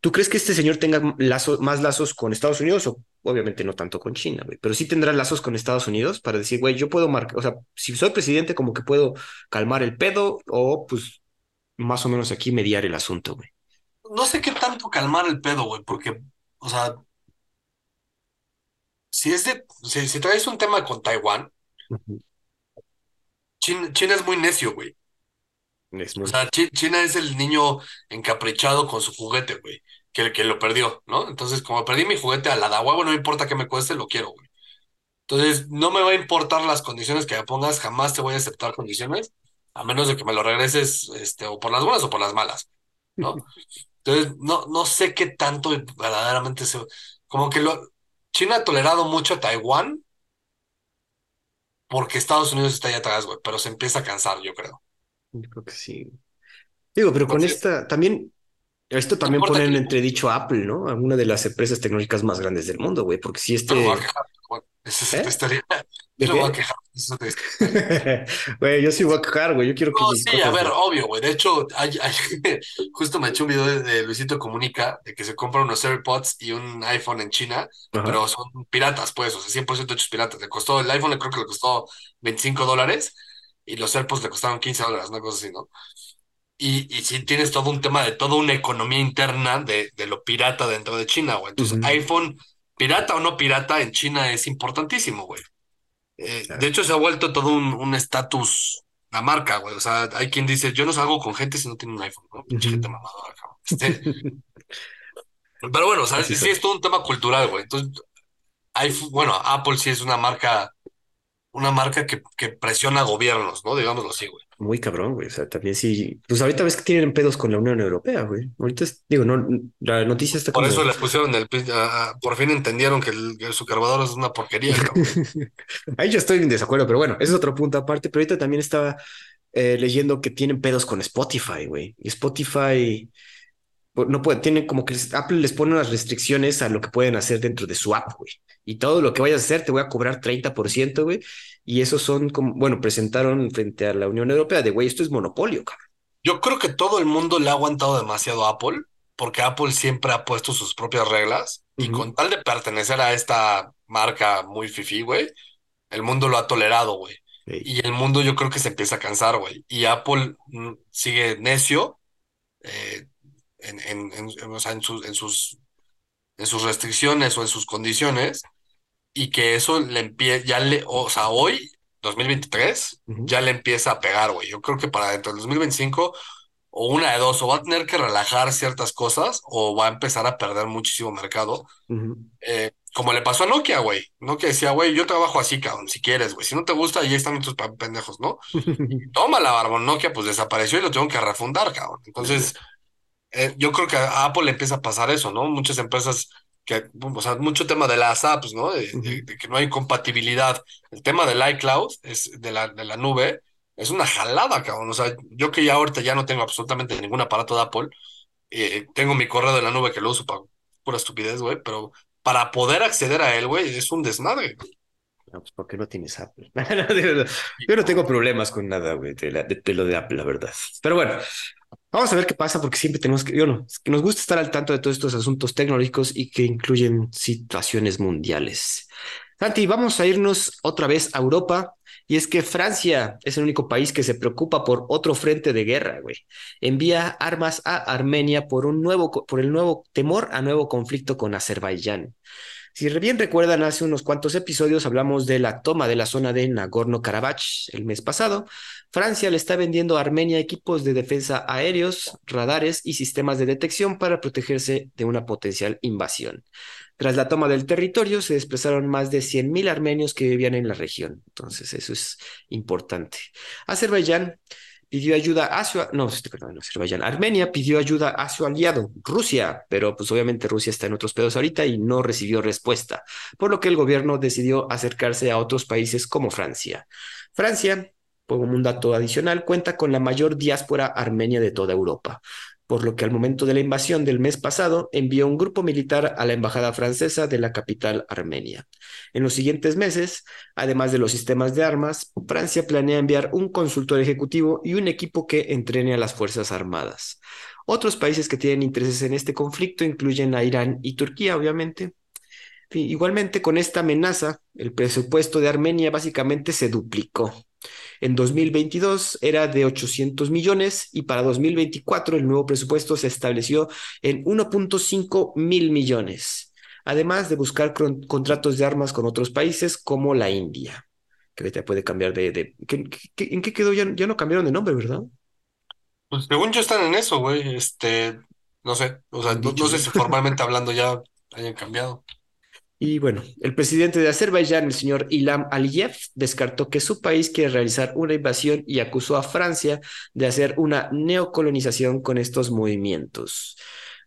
¿tú crees que este señor tenga más lazos con Estados Unidos o obviamente no tanto con China, güey? Pero sí tendrá lazos con Estados Unidos para decir, güey, yo puedo marcar, o sea, si soy presidente como que puedo calmar el pedo o pues más o menos aquí mediar el asunto, güey. No sé qué tanto calmar el pedo, güey, porque, o sea, si es de, si, si traes un tema con Taiwán. China, China es muy necio, güey. Es O muy... sea, Chi- China es el niño encaprichado con su juguete, güey, que, que lo perdió, ¿no? Entonces, como perdí mi juguete a la da huevo, no me importa que me cueste, lo quiero, güey. Entonces, no me va a importar las condiciones que me pongas, jamás te voy a aceptar condiciones, a menos de que me lo regreses, este, o por las buenas o por las malas, ¿no? Entonces, no, no sé qué tanto verdaderamente se... Como que lo... China ha tolerado mucho a Taiwán porque Estados Unidos está ahí atrás, güey, pero se empieza a cansar, yo creo. Yo creo que sí. Digo, pero con esta también Esto también pone en entredicho a Apple, ¿no? A una de las empresas tecnológicas más grandes del mundo, güey, porque si este... Yo voy a quejar. Güey, yo sí voy a quejar, güey. Yo quiero que. No, sí, a ver, obvio, güey. De hecho, hay, justo me eché un video de, Luisito Comunica de que se compra unos AirPods y un iPhone en China, pero son piratas, pues, o sea, 100% hechos piratas. Le costó, el iPhone creo que le costó 25 dólares y los AirPods le costaron 15 dólares, una cosa así, ¿no? Y, y sí tienes todo un tema de toda una economía interna de, de lo pirata dentro de China, güey. Entonces, iPhone pirata o no pirata, en China es importantísimo, güey. Eh, de hecho, se ha vuelto todo un estatus la marca, güey. O sea, hay quien dice, yo no salgo con gente si no tiene un iPhone, ¿no? gente mamadora, este, Pero bueno, o sea, sí, es todo un tema cultural, güey. Entonces, hay, bueno, Apple sí es una marca, una marca que, que presiona gobiernos, ¿no? Digámoslo así, güey muy cabrón, güey. O sea, también sí. Pues ahorita ves que tienen pedos con la Unión Europea, güey. Ahorita, digo, no, la noticia está Por eso les pusieron el. por fin entendieron que el, su cargador es una porquería, Ahí yo estoy en desacuerdo, pero bueno, ese es otro punto aparte. Pero ahorita también estaba eh, leyendo que tienen pedos con Spotify, güey. Y Spotify no puede, tienen como que Apple les pone unas restricciones a lo que pueden hacer dentro de su app, güey. Y todo lo que vayas a hacer te voy a cobrar 30%, güey. Y esos son como, bueno, presentaron frente a la Unión Europea de, güey, esto es monopolio, cabrón. Yo creo que todo el mundo le ha aguantado demasiado a Apple, porque Apple siempre ha puesto sus propias reglas y con tal de pertenecer a esta marca muy fifi, güey, el mundo lo ha tolerado, güey. Y el mundo yo creo que se empieza a cansar, güey. Y Apple mm, sigue necio, eh, en, en, en, o sea, en, sus, en, sus, en sus restricciones o en sus condiciones y que eso le empieza, ya le, o sea, hoy, 2023, ya le empieza a pegar, güey. Yo creo que para dentro del 2025, o una de dos, o va a tener que relajar ciertas cosas o va a empezar a perder muchísimo mercado. eh, como le pasó a Nokia, güey. Nokia decía, güey, yo trabajo así, cabrón, si quieres, güey. Si no te gusta, ahí están tus pendejos, ¿no? Toma la barba, Nokia, pues desapareció y lo tengo que refundar, cabrón. Entonces, eh, yo creo que a Apple le empieza a pasar eso, ¿no? Muchas empresas que, o sea, mucho tema de las apps, ¿no? De, que no hay compatibilidad. El tema del iCloud, es de la, de la nube, es una jalada, cabrón. O sea, yo que ya ahorita ya no tengo absolutamente ningún aparato de Apple, eh, tengo mi correo de la nube que lo uso para pura estupidez, güey, pero para poder acceder a él, güey, es un desmadre. No, pues ¿por qué no tienes Apple? Yo no tengo problemas con nada, güey, de, de, lo de Apple, la verdad. Pero bueno, Vamos a ver qué pasa porque siempre tenemos que, yo no, que nos gusta estar al tanto de todos estos asuntos tecnológicos y que incluyen situaciones mundiales. Santi, vamos a irnos otra vez a Europa y es que Francia es el único país que se preocupa por otro frente de guerra, güey. Envía armas a Armenia por un nuevo, por el nuevo temor a nuevo conflicto con Azerbaiyán. Si bien recuerdan, hace unos cuantos episodios hablamos de la toma de la zona de Nagorno-Karabaj el mes pasado. Francia le está vendiendo a Armenia equipos de defensa aéreos, radares y sistemas de detección para protegerse de una potencial invasión. Tras la toma del territorio, se desplazaron más de 100.000 armenios que vivían en la región. Entonces, eso es importante. Azerbaiyán pidió ayuda a su, no, perdón, Azerbaiyán, Armenia pidió ayuda a su aliado, Rusia, pero pues obviamente Rusia está en otros pedos ahorita y no recibió respuesta, por lo que el gobierno decidió acercarse a otros países como Francia. Francia, como un dato adicional, cuenta con la mayor diáspora armenia de toda Europa por lo que al momento de la invasión del mes pasado envió un grupo militar a la embajada francesa de la capital armenia. En los siguientes meses, además de los sistemas de armas, Francia planea enviar un consultor ejecutivo y un equipo que entrene a las Fuerzas Armadas. Otros países que tienen intereses en este conflicto incluyen a Irán y Turquía, obviamente. Igualmente, con esta amenaza, el presupuesto de Armenia básicamente se duplicó. En 2022 era de 800 millones y para 2024 el nuevo presupuesto se estableció en 1.5 mil millones, además de buscar contratos de armas con otros países como la India, que ahorita puede cambiar de... en qué quedó? Ya, no cambiaron de nombre, ¿verdad? Pues según yo están en eso, güey. Este, no sé, o sea, no sé si formalmente hablando ya hayan cambiado. Y bueno, el presidente de Azerbaiyán, el señor Ilham Aliyev, descartó que su país quiere realizar una invasión y acusó a Francia de hacer una neocolonización con estos movimientos.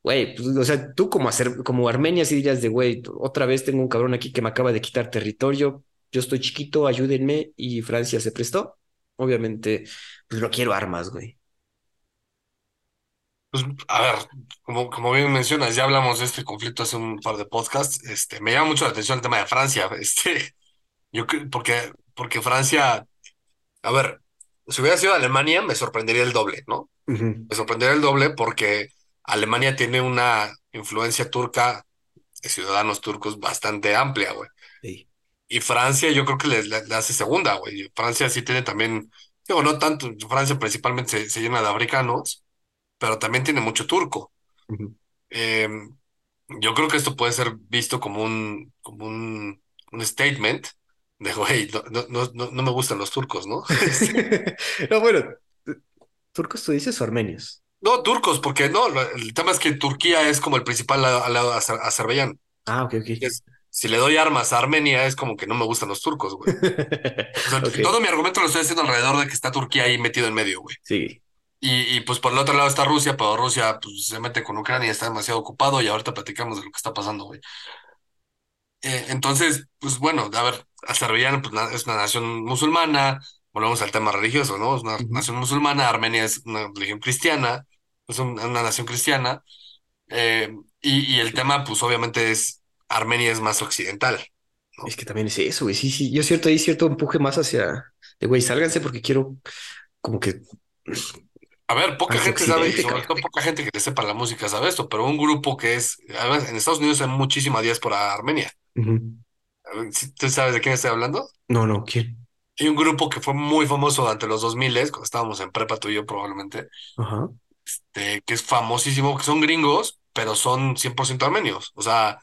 Güey, pues, o sea, tú como, hacer, como Armenia sí dirías de, güey, otra vez tengo un cabrón aquí que me acaba de quitar territorio, yo estoy chiquito, ayúdenme, y Francia se prestó. Obviamente, pues no quiero armas, güey. Pues, a ver, como, como bien mencionas, ya hablamos de este conflicto hace un par de podcasts. Este, me llama mucho la atención el tema de Francia. Este, yo creo- porque, porque Francia, a ver, si hubiera sido Alemania, me sorprendería el doble, ¿no? Me sorprendería el doble porque Alemania tiene una influencia turca de ciudadanos turcos bastante amplia, güey. Sí. Y Francia yo creo que le, le- le hace segunda, güey. Francia sí tiene también, digo, no tanto, Francia principalmente se, se llena de africanos, pero también tiene mucho turco. Ujú. Eh, yo creo que esto puede ser visto como un, como un, un statement de, güey, no, no, no, no no me gustan los turcos, ¿no? No, bueno, ¿turcos tú dices o armenios? No, turcos, porque no, el tema es que Turquía es como el principal al lado de Azer- Azerbaiyán. Ah, ok, ok. Si le doy armas a Armenia es como que no me gustan los turcos, güey. O sea, Ok, todo mi argumento lo estoy haciendo alrededor de que está Turquía ahí metido en medio, güey. sí. Y, y pues por el otro lado está Rusia, pero Rusia pues, se mete con Ucrania y está demasiado ocupado y ahorita platicamos de lo que está pasando, güey. Eh, entonces, pues bueno, a ver, Azerbaiyán pues, na- es una nación musulmana, volvemos al tema religioso, ¿no? Es una nación musulmana, Armenia es una religión cristiana, es un- una nación cristiana, eh, y, y el tema pues obviamente es, Armenia es más occidental, Es que también es eso, güey. Sí, sí. Yo cierto, hay cierto empuje más hacia de güey, sálganse porque quiero como que A ver, poca gente sabe, y anti-occidente, sobre todo poca gente que le sepa la música sabe esto, pero un grupo que es, además, en Estados Unidos hay muchísima diáspora armenia. Ujú. A ver, ¿sí- ¿Tú sabes de quién estoy hablando? No, no, ¿quién? Hay un grupo que fue muy famoso durante los 2000, cuando estábamos en prepa tú y yo probablemente, de, que es famosísimo, que son gringos, pero son 100% armenios. O sea,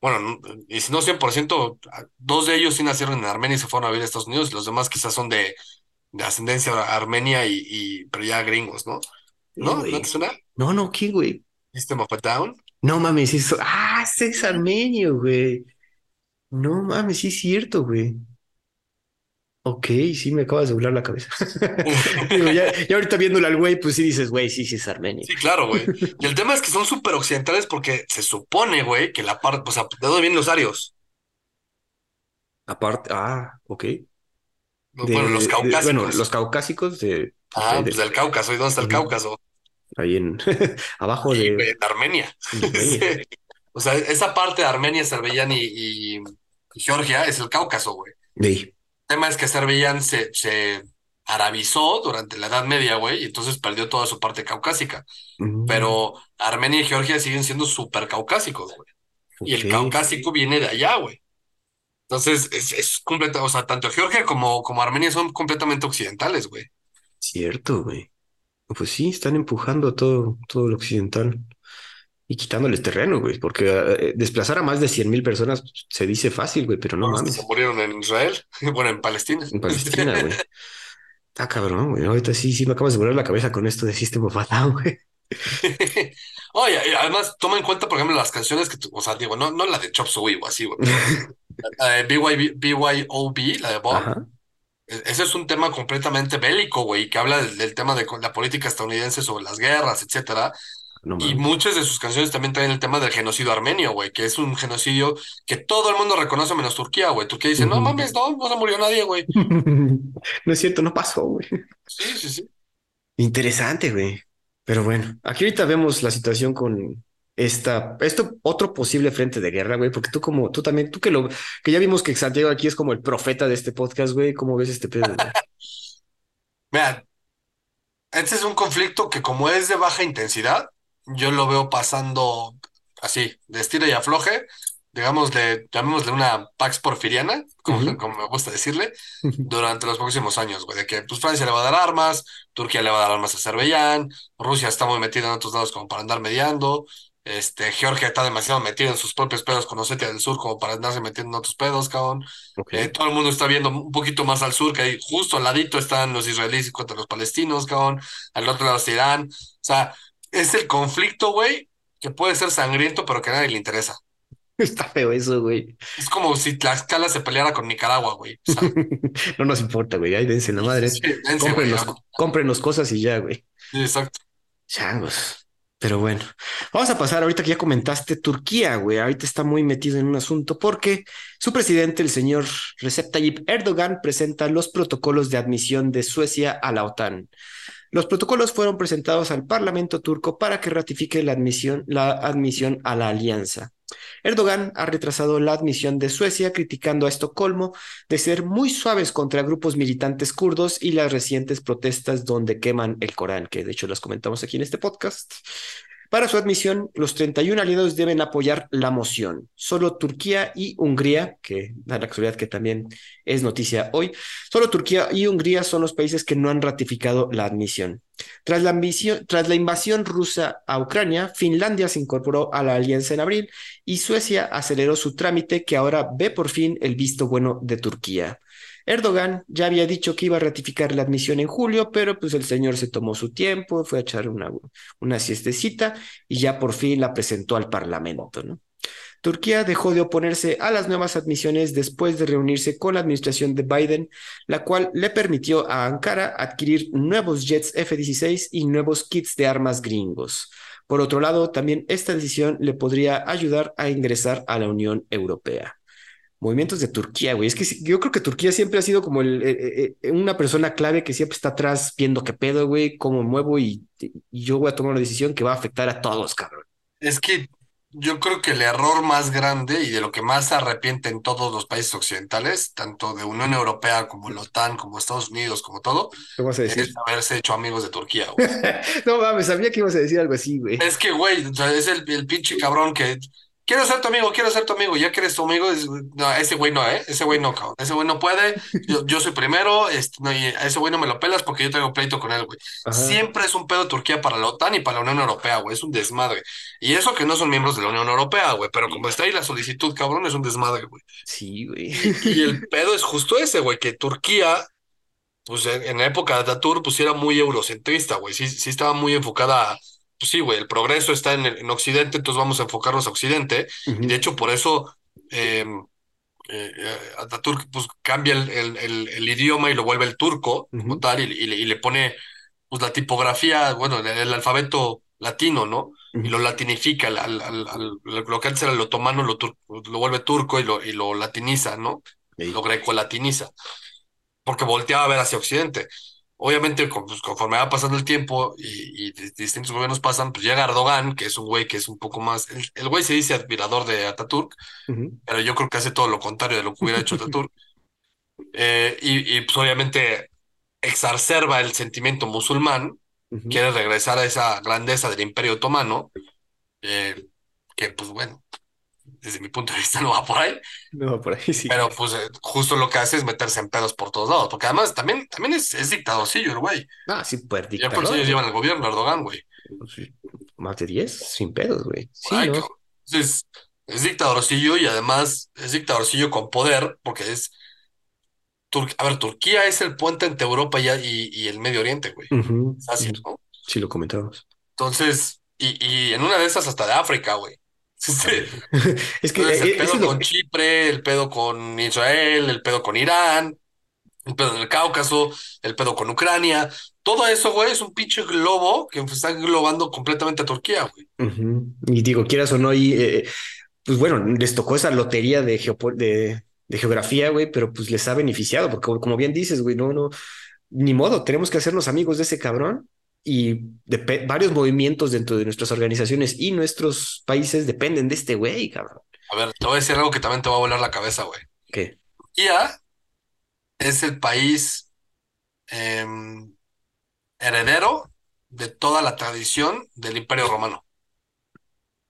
bueno, no- y si no 100%, a- dos de ellos sí nacieron en Armenia y se fueron a vivir a Estados Unidos, y los demás quizás son de, de ascendencia armenia y, y, pero ya gringos, ¿no? Sí, ¿No? ¿No te suena? No, no, ¿quién, güey? System of a Down. No mames, eso. Ah, ese es armenio, güey. No mames, sí es cierto, güey. Ok, sí me acabas de volar la cabeza. Digo, ya, ya ahorita viéndolo al güey, pues sí dices, güey, sí, sí es armenio. Sí, claro, güey. Y el tema es que son súper occidentales porque se supone, güey, que la parte, o sea, ¿de dónde vienen los arios? Aparte, ah, ok. Bueno, los De, de- bueno, caucásicos. los caucásicos de, Ah, pues de- del Cáucaso. ¿Y dónde está el Cáucaso? ahí en abajo de, en Armenia. en Armenia. Sí. O sea, esa parte de Armenia, Azerbaiyán y, y- y Georgia es el Cáucaso, güey. Ahí. El tema es que Azerbaiyán se, se arabizó durante la Edad Media, güey, y entonces perdió toda su parte caucásica. Mm, Pero Armenia y Georgia siguen siendo súper caucásicos, güey. Y el caucásico viene de allá, güey. Entonces, es, es completa, o sea, tanto Georgia como, como Armenia son completamente occidentales, güey. cierto, güey. Pues sí, están empujando todo, todo lo occidental y quitándoles terreno, güey, porque eh, desplazar a más de cien mil personas se dice fácil, güey, pero no los que se mames. murieron en Israel, bueno, en Palestina. En Palestina, güey. Está cabrón, güey. Ahorita sí, sí me acabas de volar la cabeza con esto de System of güey. Oye, además, toma en cuenta, por ejemplo, las canciones que tú, o sea, digo, no, no la de Chop Suey o así, güey, la de BYOB, la de Bob, Ajá. e- ese es un tema completamente bélico, güey, que habla del, del tema de la política estadounidense sobre las guerras, etcétera. No Y muchas de sus canciones también traen el tema del genocidio armenio, güey, que es un genocidio que todo el mundo reconoce menos Turquía, güey. Turquía dice, no mames, no, no se murió nadie, güey. No es cierto, no pasó, güey. Sí, sí, sí. Interesante, güey. Pero bueno, aquí ahorita vemos la situación con esta, esto otro posible frente de guerra, güey, porque tú como, tú también, tú que lo, que ya vimos que Santiago aquí es como el profeta de este podcast, güey, ¿cómo ves este pedo? Mira, este es un conflicto que como es de baja intensidad, yo lo veo pasando así, de estira y afloje, digamos, de, llamémosle una Pax Porfiriana, como, como me gusta decirle, durante los próximos años, güey, de que pues Francia le va a dar armas, Turquía le va a dar armas a Azerbaiyán, Rusia está muy metida en otros lados como para andar mediando, este, Georgia está demasiado metida en sus propios pedos con Osetia del Sur como para andarse metiendo en otros pedos, cabrón. Eh, todo el mundo está viendo un poquito más al sur, que ahí justo al ladito están los israelíes contra los palestinos, cabrón, al otro lado está Irán, o sea, es el conflicto, güey, que puede ser sangriento, pero que a nadie le interesa. Está feo eso, güey. Es como si Tlaxcala se peleara con Nicaragua, güey. O sea, No nos importa, güey. Ahí dense la madre. sí, dense, Cómprenos, cómprenos cosas y ya, güey. Sí, exacto. Changos. Pero bueno, vamos a pasar ahorita que ya comentaste Turquía, güey. Ahorita está muy metido en un asunto porque su presidente, el señor Recep Tayyip Erdogan, presenta los protocolos de admisión de Suecia a la OTAN. Los protocolos fueron presentados al Parlamento turco para que ratifique la admisión, la admisión a la alianza. Erdogan ha retrasado la admisión de Suecia, criticando a Estocolmo de ser muy suaves contra grupos militantes kurdos y las recientes protestas donde queman el Corán, que de hecho las comentamos aquí en este podcast. Para su admisión, los 31 aliados deben apoyar la moción. Solo Turquía y Hungría, que da la casualidad que también es noticia hoy, solo Turquía y Hungría son los países que no han ratificado la admisión. Tras la invasión rusa a Ucrania, Finlandia se incorporó a la alianza en abril y Suecia aceleró su trámite que ahora ve por fin el visto bueno de Turquía. Erdogan ya había dicho que iba a ratificar la admisión en julio, pero pues el señor se tomó su tiempo, fue a echar una, una siestecita y ya por fin la presentó al Parlamento. Turquía dejó de oponerse a las nuevas admisiones después de reunirse con la administración de Biden, la cual le permitió a Ankara adquirir nuevos jets F-16 y nuevos kits de armas gringos. Por otro lado, también esta decisión le podría ayudar a ingresar a la Unión Europea movimientos de Turquía, güey. Es que yo creo que Turquía siempre ha sido como el, eh, eh, una persona clave que siempre está atrás viendo qué pedo, güey, cómo muevo y, yo voy a tomar una decisión que va a afectar a todos, cabrón. Es que yo creo que el error más grande y de lo que más se arrepienten todos los países occidentales, tanto de Unión Europea como la OTAN, como Estados Unidos, como todo, es haberse hecho amigos de Turquía, güey. no mames, sabía que ibas a decir algo así, güey. Es que, güey, es el, el pinche cabrón que quiero ser tu amigo, quiero ser tu amigo, ya que eres tu amigo, no, ese güey no, ¿eh? Ese güey no, cabrón. Ese güey no puede, yo, soy primero, este, no, y a ese güey no me lo pelas porque yo tengo pleito con él, güey. Siempre es un pedo Turquía para la OTAN y para la Unión Europea, güey, es un desmadre. Y eso que no son miembros de la Unión Europea, güey, pero como está ahí la solicitud, cabrón, es un desmadre, güey. Sí, güey. Y, el pedo es justo ese, güey, que Turquía pues en, la época de Ataturk, pues era muy eurocentrista, güey. Sí, sí estaba muy enfocada pues sí, güey, el progreso está en, en, Occidente, entonces vamos a enfocarnos a Occidente. Y de hecho, por eso eh, eh, Ataturk pues, cambia el, el, el, idioma y lo vuelve el turco, como tal, y, y, le pone pues, la tipografía, bueno, el, alfabeto latino, ¿no? Y lo latinifica, al, al, lo que antes era el otomano lo, lo vuelve turco y lo, y lo latiniza, ¿no? Lo greco-latiniza, porque volteaba a ver hacia Occidente obviamente pues, conforme va pasando el tiempo y, distintos gobiernos pasan, pues llega Erdogan, que es un güey que es un poco más, el, güey se dice admirador de Ataturk, pero yo creo que hace todo lo contrario de lo que hubiera hecho Ataturk. Eh, y, pues obviamente exacerba el sentimiento musulmán, quiere regresar a esa grandeza del imperio otomano, eh, que pues bueno, desde mi punto de vista no va por ahí. No va por ahí, sí. Pero pues eh, justo lo que hace es meterse en pedos por todos lados, porque además también, también es, es dictadorcillo el güey. Ah, sí, pues Ya por ellos llevan el gobierno, Erdogan, güey. Pues más de 10, sin pedos, güey. Sí, Entonces, es dictadorcillo y además es dictadorcillo con poder, porque es... a ver, Turquía es el puente entre Europa y, y, el Medio Oriente, güey. así, ¿no? Sí, lo comentamos. Entonces, y, y en una de esas hasta de África, güey. Es que el pedo con Chipre, el pedo con Israel, el pedo con Irán, el pedo del Cáucaso, el pedo con Ucrania, todo eso, güey, es un pinche globo que está englobando completamente a Turquía, güey. Y digo, quieras o no, y eh, pues bueno, les tocó esa lotería de, de, de geografía, güey, pero pues les ha beneficiado, porque como bien dices, güey, no, no, ni modo, tenemos que hacernos amigos de ese cabrón y de varios movimientos dentro de nuestras organizaciones y nuestros países dependen de este güey, cabrón. A ver, te voy a decir algo que también te va a volar la cabeza, güey. ¿Qué? Turquía es el país em, heredero de toda la tradición del Imperio Romano.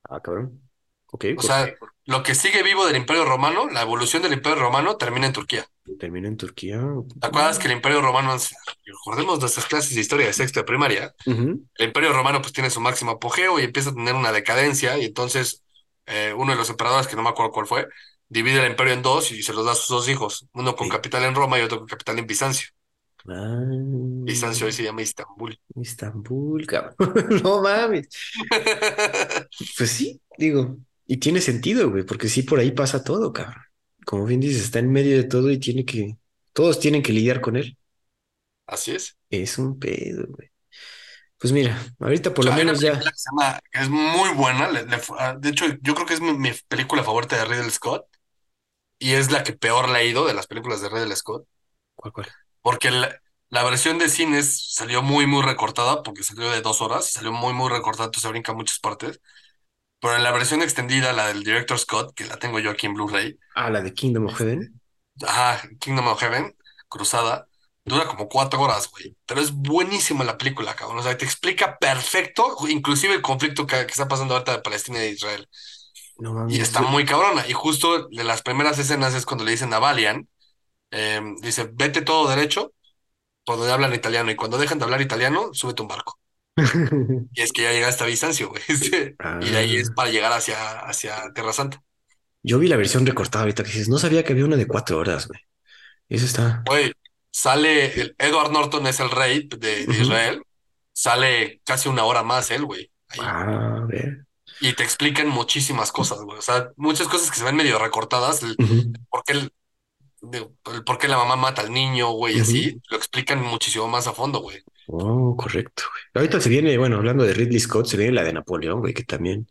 Ah, cabrón. Ok. O sea, lo que sigue vivo del Imperio Romano, la evolución del Imperio Romano, termina en Turquía. Termina en Turquía. ¿Te acuerdas que el Imperio Romano, recordemos nuestras clases de historia de sexta de primaria, el Imperio Romano pues tiene su máximo apogeo y empieza a tener una decadencia y entonces eh, uno de los emperadores, que no me acuerdo cuál fue, divide el imperio en dos y se los da a sus dos hijos, uno con capital en Roma y otro con capital en Bizancio. Ah. Bizancio hoy se llama Istambul. Istambul, cabrón. no mames. pues sí, digo, y tiene sentido, güey, porque sí por ahí pasa todo, cabrón como bien dices, está en medio de todo y tiene que, todos tienen que lidiar con él. Así es. Es un pedo, güey. Pues mira, ahorita por lo menos ya. es muy buena. Ah, de hecho, yo creo que es mi, película favorita de Ridley Scott. Y es la que peor le ha ido de las películas de Ridley Scott. ¿Cuál, cuál? Porque La versión de cines salió muy, muy recortada porque salió de dos horas y salió muy, muy recortada, entonces se brinca muchas partes. Pero en la versión extendida, la del Director Scott, que la tengo yo aquí en Blu-ray, Ah, la de Kingdom of este, Heaven. ajá, Kingdom of Heaven, Cruzada, dura como cuatro horas, güey. Pero es buenísima la película, cabrón. O sea, te explica perfecto, inclusive el conflicto que, que está pasando ahorita de Palestina y de Israel. No Y mames. está muy cabrona. Y justo de las primeras escenas es cuando le dicen a Valiant, eh, dice, vete todo derecho, por donde hablan italiano. Y cuando dejan de hablar italiano, súbete un barco. Y es que ya llega hasta Bizancio, güey. Este, y de ahí es Ah, para llegar hacia, hacia Tierra Santa. yo vi la versión recortada ahorita que dices, no sabía que había una de cuatro horas, güey. Eso está. Güey, sale, el, Edward Norton es el rey de. Israel. Sale casi una hora más él, güey. Ah, a ver. Y te explican muchísimas cosas, güey. O sea, muchas cosas que se ven medio recortadas. El, por qué el, el por qué la mamá mata al niño, güey, y ujú. así. Lo explican muchísimo más a fondo, güey. Oh, correcto, güey. Ahorita se viene, bueno, hablando de Ridley Scott, se viene la de Napoleón, güey, que también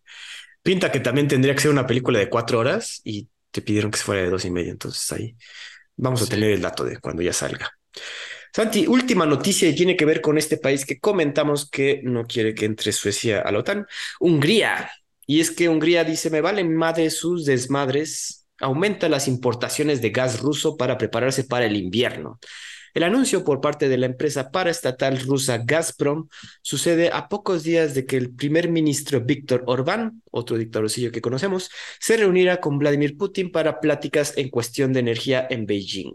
pinta que también tendría que ser una película de cuatro horas y te pidieron que se fuera de dos y media. Entonces ahí vamos a Sí. tener el dato de cuando ya salga. Santi, última noticia y tiene que ver con este país que comentamos que no quiere que entre Suecia a la OTAN, Hungría. Y es que Hungría dice, me valen madre sus desmadres, aumenta las importaciones de gas ruso para prepararse para el invierno. El anuncio por parte de la empresa paraestatal rusa Gazprom sucede a pocos días de que el primer ministro Víctor Orbán, otro dictadorcillo que conocemos, se reuniera con Vladimir Putin para pláticas en cuestión de energía en Beijing.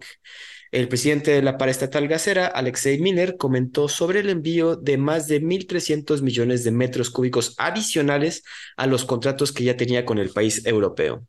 El presidente de la paraestatal gasera, Alexei Miner, comentó sobre el envío de más de 1.300 millones de metros cúbicos adicionales a los contratos que ya tenía con el país europeo.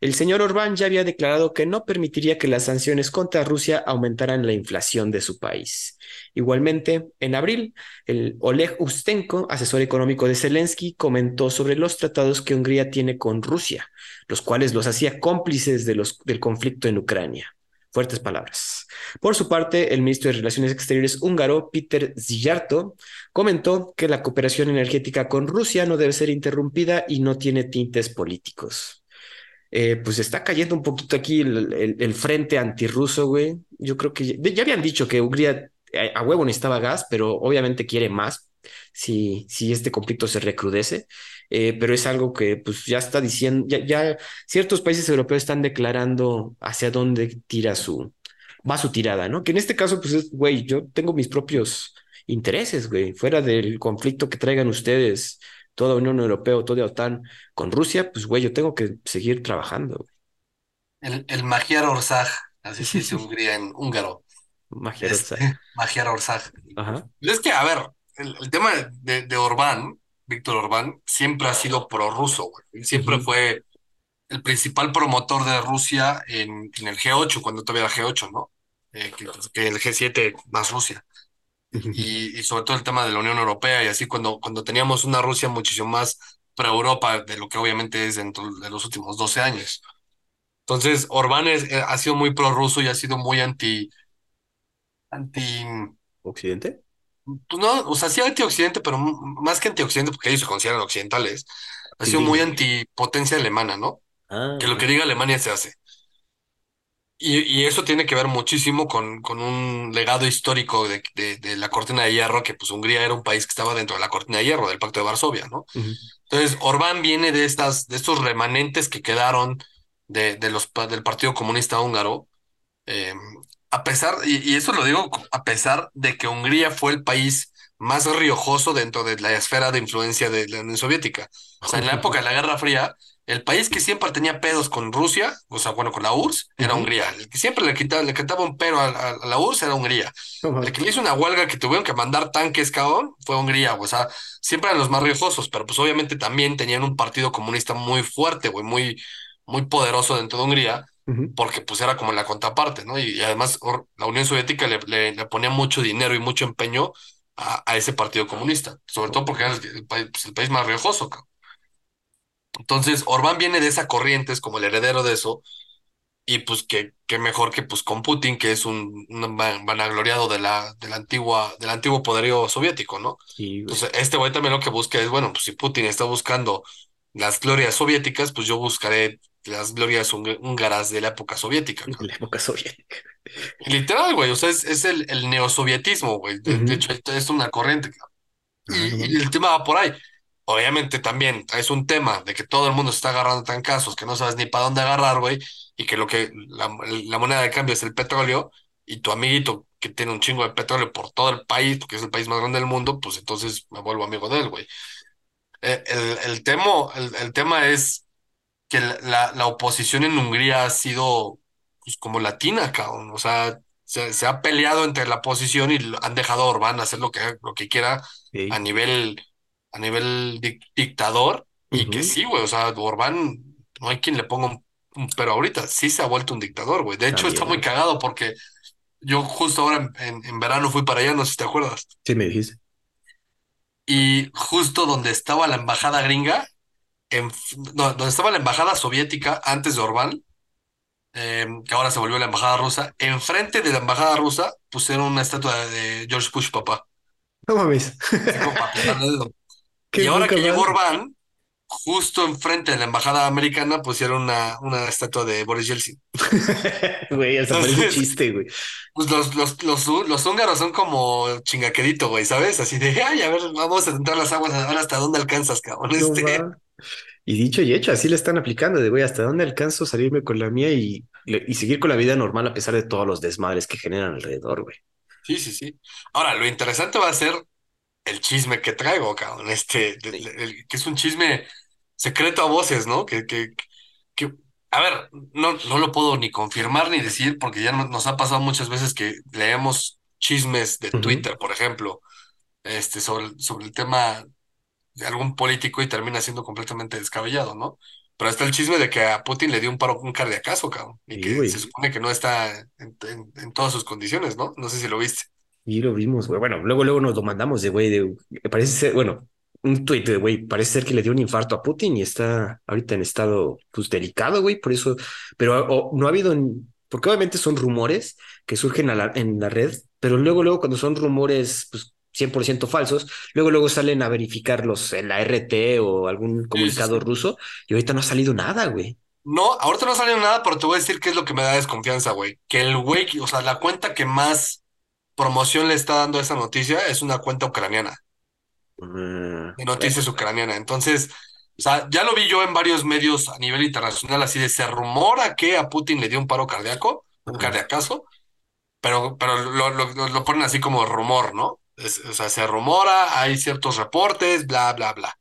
El señor Orbán ya había declarado que no permitiría que las sanciones contra Rusia aumentaran la inflación de su país. Igualmente, en abril, el Oleg Ustenko, asesor económico de Zelensky, comentó sobre los tratados que Hungría tiene con Rusia, los cuales los hacía cómplices del conflicto en Ucrania. Fuertes palabras. Por su parte, el ministro de Relaciones Exteriores húngaro, Peter Szijjártó, comentó que la cooperación energética con Rusia no debe ser interrumpida y no tiene tintes políticos. Eh, pues está cayendo un poquito aquí el, el, frente antirruso, güey. Yo creo que ya, habían dicho que Hungría a, a, huevo necesitaba gas, pero obviamente quiere más si, si este conflicto se recrudece. Eh, pero es algo que pues ya está diciendo, ya, ya ciertos países europeos están declarando hacia dónde tira su, va su tirada, ¿no? Que en este caso, pues es, güey, yo tengo mis propios intereses, güey, fuera del conflicto que traigan ustedes toda Unión Europea toda OTAN con Rusia, pues güey, yo tengo que seguir trabajando. El, el Magyar así se dice Hungría en húngaro. Magia Este, Magyar. Ajá. Es que, a ver, el, el tema de, de, Orbán, Víctor Orbán, siempre ha sido prorruso, güey. Siempre uh -huh. fue el principal promotor de Rusia en, en, el G8, cuando todavía era G8, ¿no? Eh, que, que, el G7 más Rusia. Y, y, sobre todo el tema de la Unión Europea y así cuando, cuando teníamos una Rusia muchísimo más pro-Europa de lo que obviamente es dentro de los últimos 12 años. Entonces, Orbán es, eh, ha sido muy prorruso y ha sido muy anti... anti ¿Occidente? Pues no, o sea, sí anti-occidente, pero más que anti-occidente, porque ellos se consideran occidentales, ha sido muy antipotencia alemana, ¿no? Ah, que lo que diga Alemania se hace. Y, y, eso tiene que ver muchísimo con, con un legado histórico de, de, de, la cortina de hierro, que pues Hungría era un país que estaba dentro de la cortina de hierro, del Pacto de Varsovia, ¿no? Uh -huh. Entonces, Orbán viene de, estas, de estos remanentes que quedaron de, de los, del Partido Comunista Húngaro, eh, a pesar, y, y, eso lo digo a pesar de que Hungría fue el país más riojoso dentro de la esfera de influencia de la Unión Soviética. O sea, en la época de la Guerra Fría, el país que siempre tenía pedos con Rusia, o sea, bueno, con la URSS, era uh -huh. Hungría. El que siempre le quitaba, le quitaba un pero a, a, a la URSS era Hungría. Uh -huh. El que le hizo una huelga que tuvieron que mandar tanques, cabrón, fue Hungría. O sea, siempre eran los más riojosos, pero pues obviamente también tenían un partido comunista muy fuerte, güey, muy, muy poderoso dentro de Hungría, uh -huh. porque pues era como la contraparte, ¿no? Y, y además la Unión Soviética le, le, le, ponía mucho dinero y mucho empeño a, a ese partido comunista, sobre todo porque era el, el, pues, el país más riojoso, cabrón. Entonces, Orbán viene de esa corriente, es como el heredero de eso, y pues que, que mejor que pues con Putin, que es un, un vanagloriado de la, de la antigua, del antiguo poderío soviético, ¿no? Sí, Entonces, este güey también lo que busca es, bueno, pues si Putin está buscando las glorias soviéticas, pues yo buscaré las glorias húngaras de la época soviética. De la época soviética. Literal, güey, o sea, es, es el, el neosovietismo, güey. De, de hecho, es una corriente. Y, Ah, no y el tema va por ahí. Obviamente también es un tema de que todo el mundo se está agarrando tan casos que no sabes ni para dónde agarrar, güey, y que lo que la, la moneda de cambio es el petróleo, y tu amiguito que tiene un chingo de petróleo por todo el país, porque es el país más grande del mundo, pues entonces me vuelvo amigo de él, güey. Eh, el, el, tema, el, el tema es que la, la oposición en Hungría ha sido pues, como latina, cabrón. O sea, se, se ha peleado entre la oposición y han dejado a Orbán hacer lo que, lo que quiera a nivel, a nivel dic- dictador. Y que sí, güey. O sea, Orbán, no hay quien le ponga un, un pero ahorita sí se ha vuelto un dictador, güey. De hecho, está muy cagado porque yo justo ahora en, en, en verano fui para allá, no sé si te acuerdas. Sí, me dijiste. Y justo donde estaba la embajada gringa, en, no, donde estaba la embajada soviética antes de Orbán eh, que ahora se volvió la embajada rusa, enfrente de la embajada rusa pusieron una estatua de George Bush, papá, No mames. Y ahora que llegó. Orbán, justo enfrente de la embajada americana pusieron una, una estatua de Boris Yeltsin. Güey, hasta parece Entonces, chiste, güey. pues los, los, los, los húngaros son como chingaquedito, güey, ¿sabes? Así de, ay, a ver, vamos a tentar las aguas, a ver hasta dónde alcanzas, cabrón. No Este, va. Y dicho y hecho, así le están aplicando de, güey, ¿hasta dónde alcanzo salirme con la mía y, y seguir con la vida normal a pesar de todos los desmadres que generan alrededor, güey? sí, sí, sí. Ahora, lo interesante va a ser el chisme que traigo, cabrón, este, de- Sí. de- el- que es un chisme secreto a voces, ¿no? Que, que, que, a ver, no, no lo puedo ni confirmar ni decir porque ya no- nos ha pasado muchas veces que leemos chismes de. Twitter, por ejemplo, este, sobre, sobre el tema de algún político y termina siendo completamente descabellado, ¿no? Pero está el chisme de que a Putin le dio un paro, un cardíacazo, cabrón, y Sí, que se supone que no está en, en en todas sus condiciones, ¿no? No sé si lo viste. Y lo vimos, güey. Bueno, luego, luego nos lo mandamos de, güey, de, parece ser, bueno, un tuit de, güey, parece ser que le dio un infarto a Putin y está ahorita en estado, pues, delicado, güey, por eso, pero o- no ha habido, porque obviamente son rumores que surgen a la- en la red, pero luego, luego cuando son rumores, pues, 100% falsos, luego, luego salen a verificarlos en la RT o algún Sí, sí, comunicado sí. ruso y ahorita no ha salido nada, güey. No, ahorita no salió nada, pero te voy a decir qué es lo que me da desconfianza, güey. Que el güey, o sea, la cuenta que más promoción le está dando esa noticia es una cuenta ucraniana, de bueno, noticias ucraniana. Entonces, o sea, ya lo vi yo en varios medios a nivel internacional, así de se rumora que a Putin le dio un paro cardíaco, un ajá, cardiacazo, pero, pero lo, lo, lo- ponen así como rumor, ¿no? Es- o sea, se rumora, hay ciertos reportes, bla, bla, bla.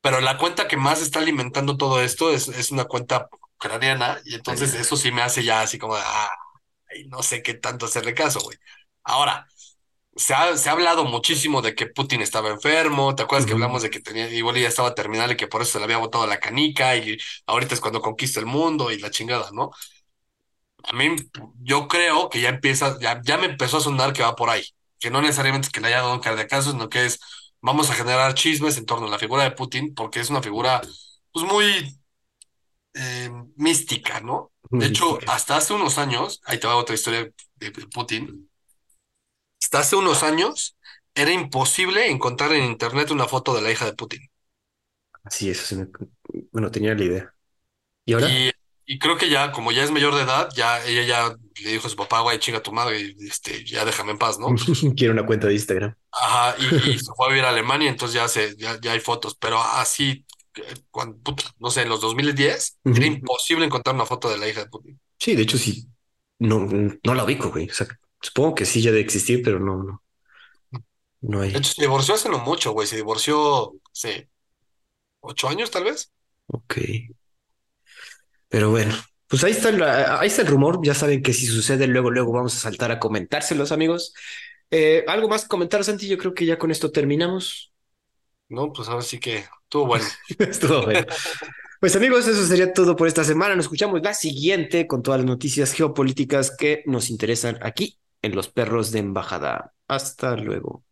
Pero la cuenta que más está alimentando todo esto es, es una cuenta ucraniana, y entonces eso sí me hace ya así como, de, ah, no sé qué tanto hacerle caso, güey. Ahora, se ha, se ha hablado muchísimo de que Putin estaba enfermo, ¿te acuerdas que hablamos de que tenía, igual ya estaba terminal y que por eso se le había botado la canica y ahorita es cuando conquista el mundo y la chingada, ¿no? A mí, yo creo que ya empieza, ya, ya me empezó a sonar que va por ahí, que no necesariamente es que le haya dado un cardíaco, sino que es, vamos a generar chismes en torno a la figura de Putin, porque es una figura, pues muy eh, mística, ¿no? De hecho, hasta hace unos años, ahí te va otra historia de Putin, hasta hace unos años era imposible encontrar en internet una foto de la hija de Putin. Así es, sí me- bueno, tenía la idea. ¿Y ahora? Y, y creo que ya, como ya es mayor de edad, ya ella ya le dijo a su papá, güey, chinga tu madre, y, este, ya déjame en paz, ¿no? Quiero una cuenta de Instagram. Ajá, y, y se fue a vivir a Alemania, entonces ya se, ya, ya hay fotos, pero así, cuando, puta, no sé, en los 2010, era Ujú. imposible encontrar una foto de la hija de Putin. Sí, de hecho sí. No, no la ubico, güey. O sea, supongo que sí ya debe existir, pero no, no, no De hay. hecho, se divorció hace no mucho, güey, se divorció hace ocho años, tal vez. Ok. Pero bueno, pues ahí está, la- ahí está el rumor. Ya saben que si sucede, luego, luego vamos a saltar a comentárselos, amigos. Eh, ¿algo más que comentar, Santi? Yo creo que ya con esto terminamos. No, pues ahora sí que estuvo bueno. Estuvo bueno. Pues amigos, eso sería todo por esta semana. Nos escuchamos la siguiente con todas las noticias geopolíticas que nos interesan aquí en Los Perros de Embajada. Hasta luego.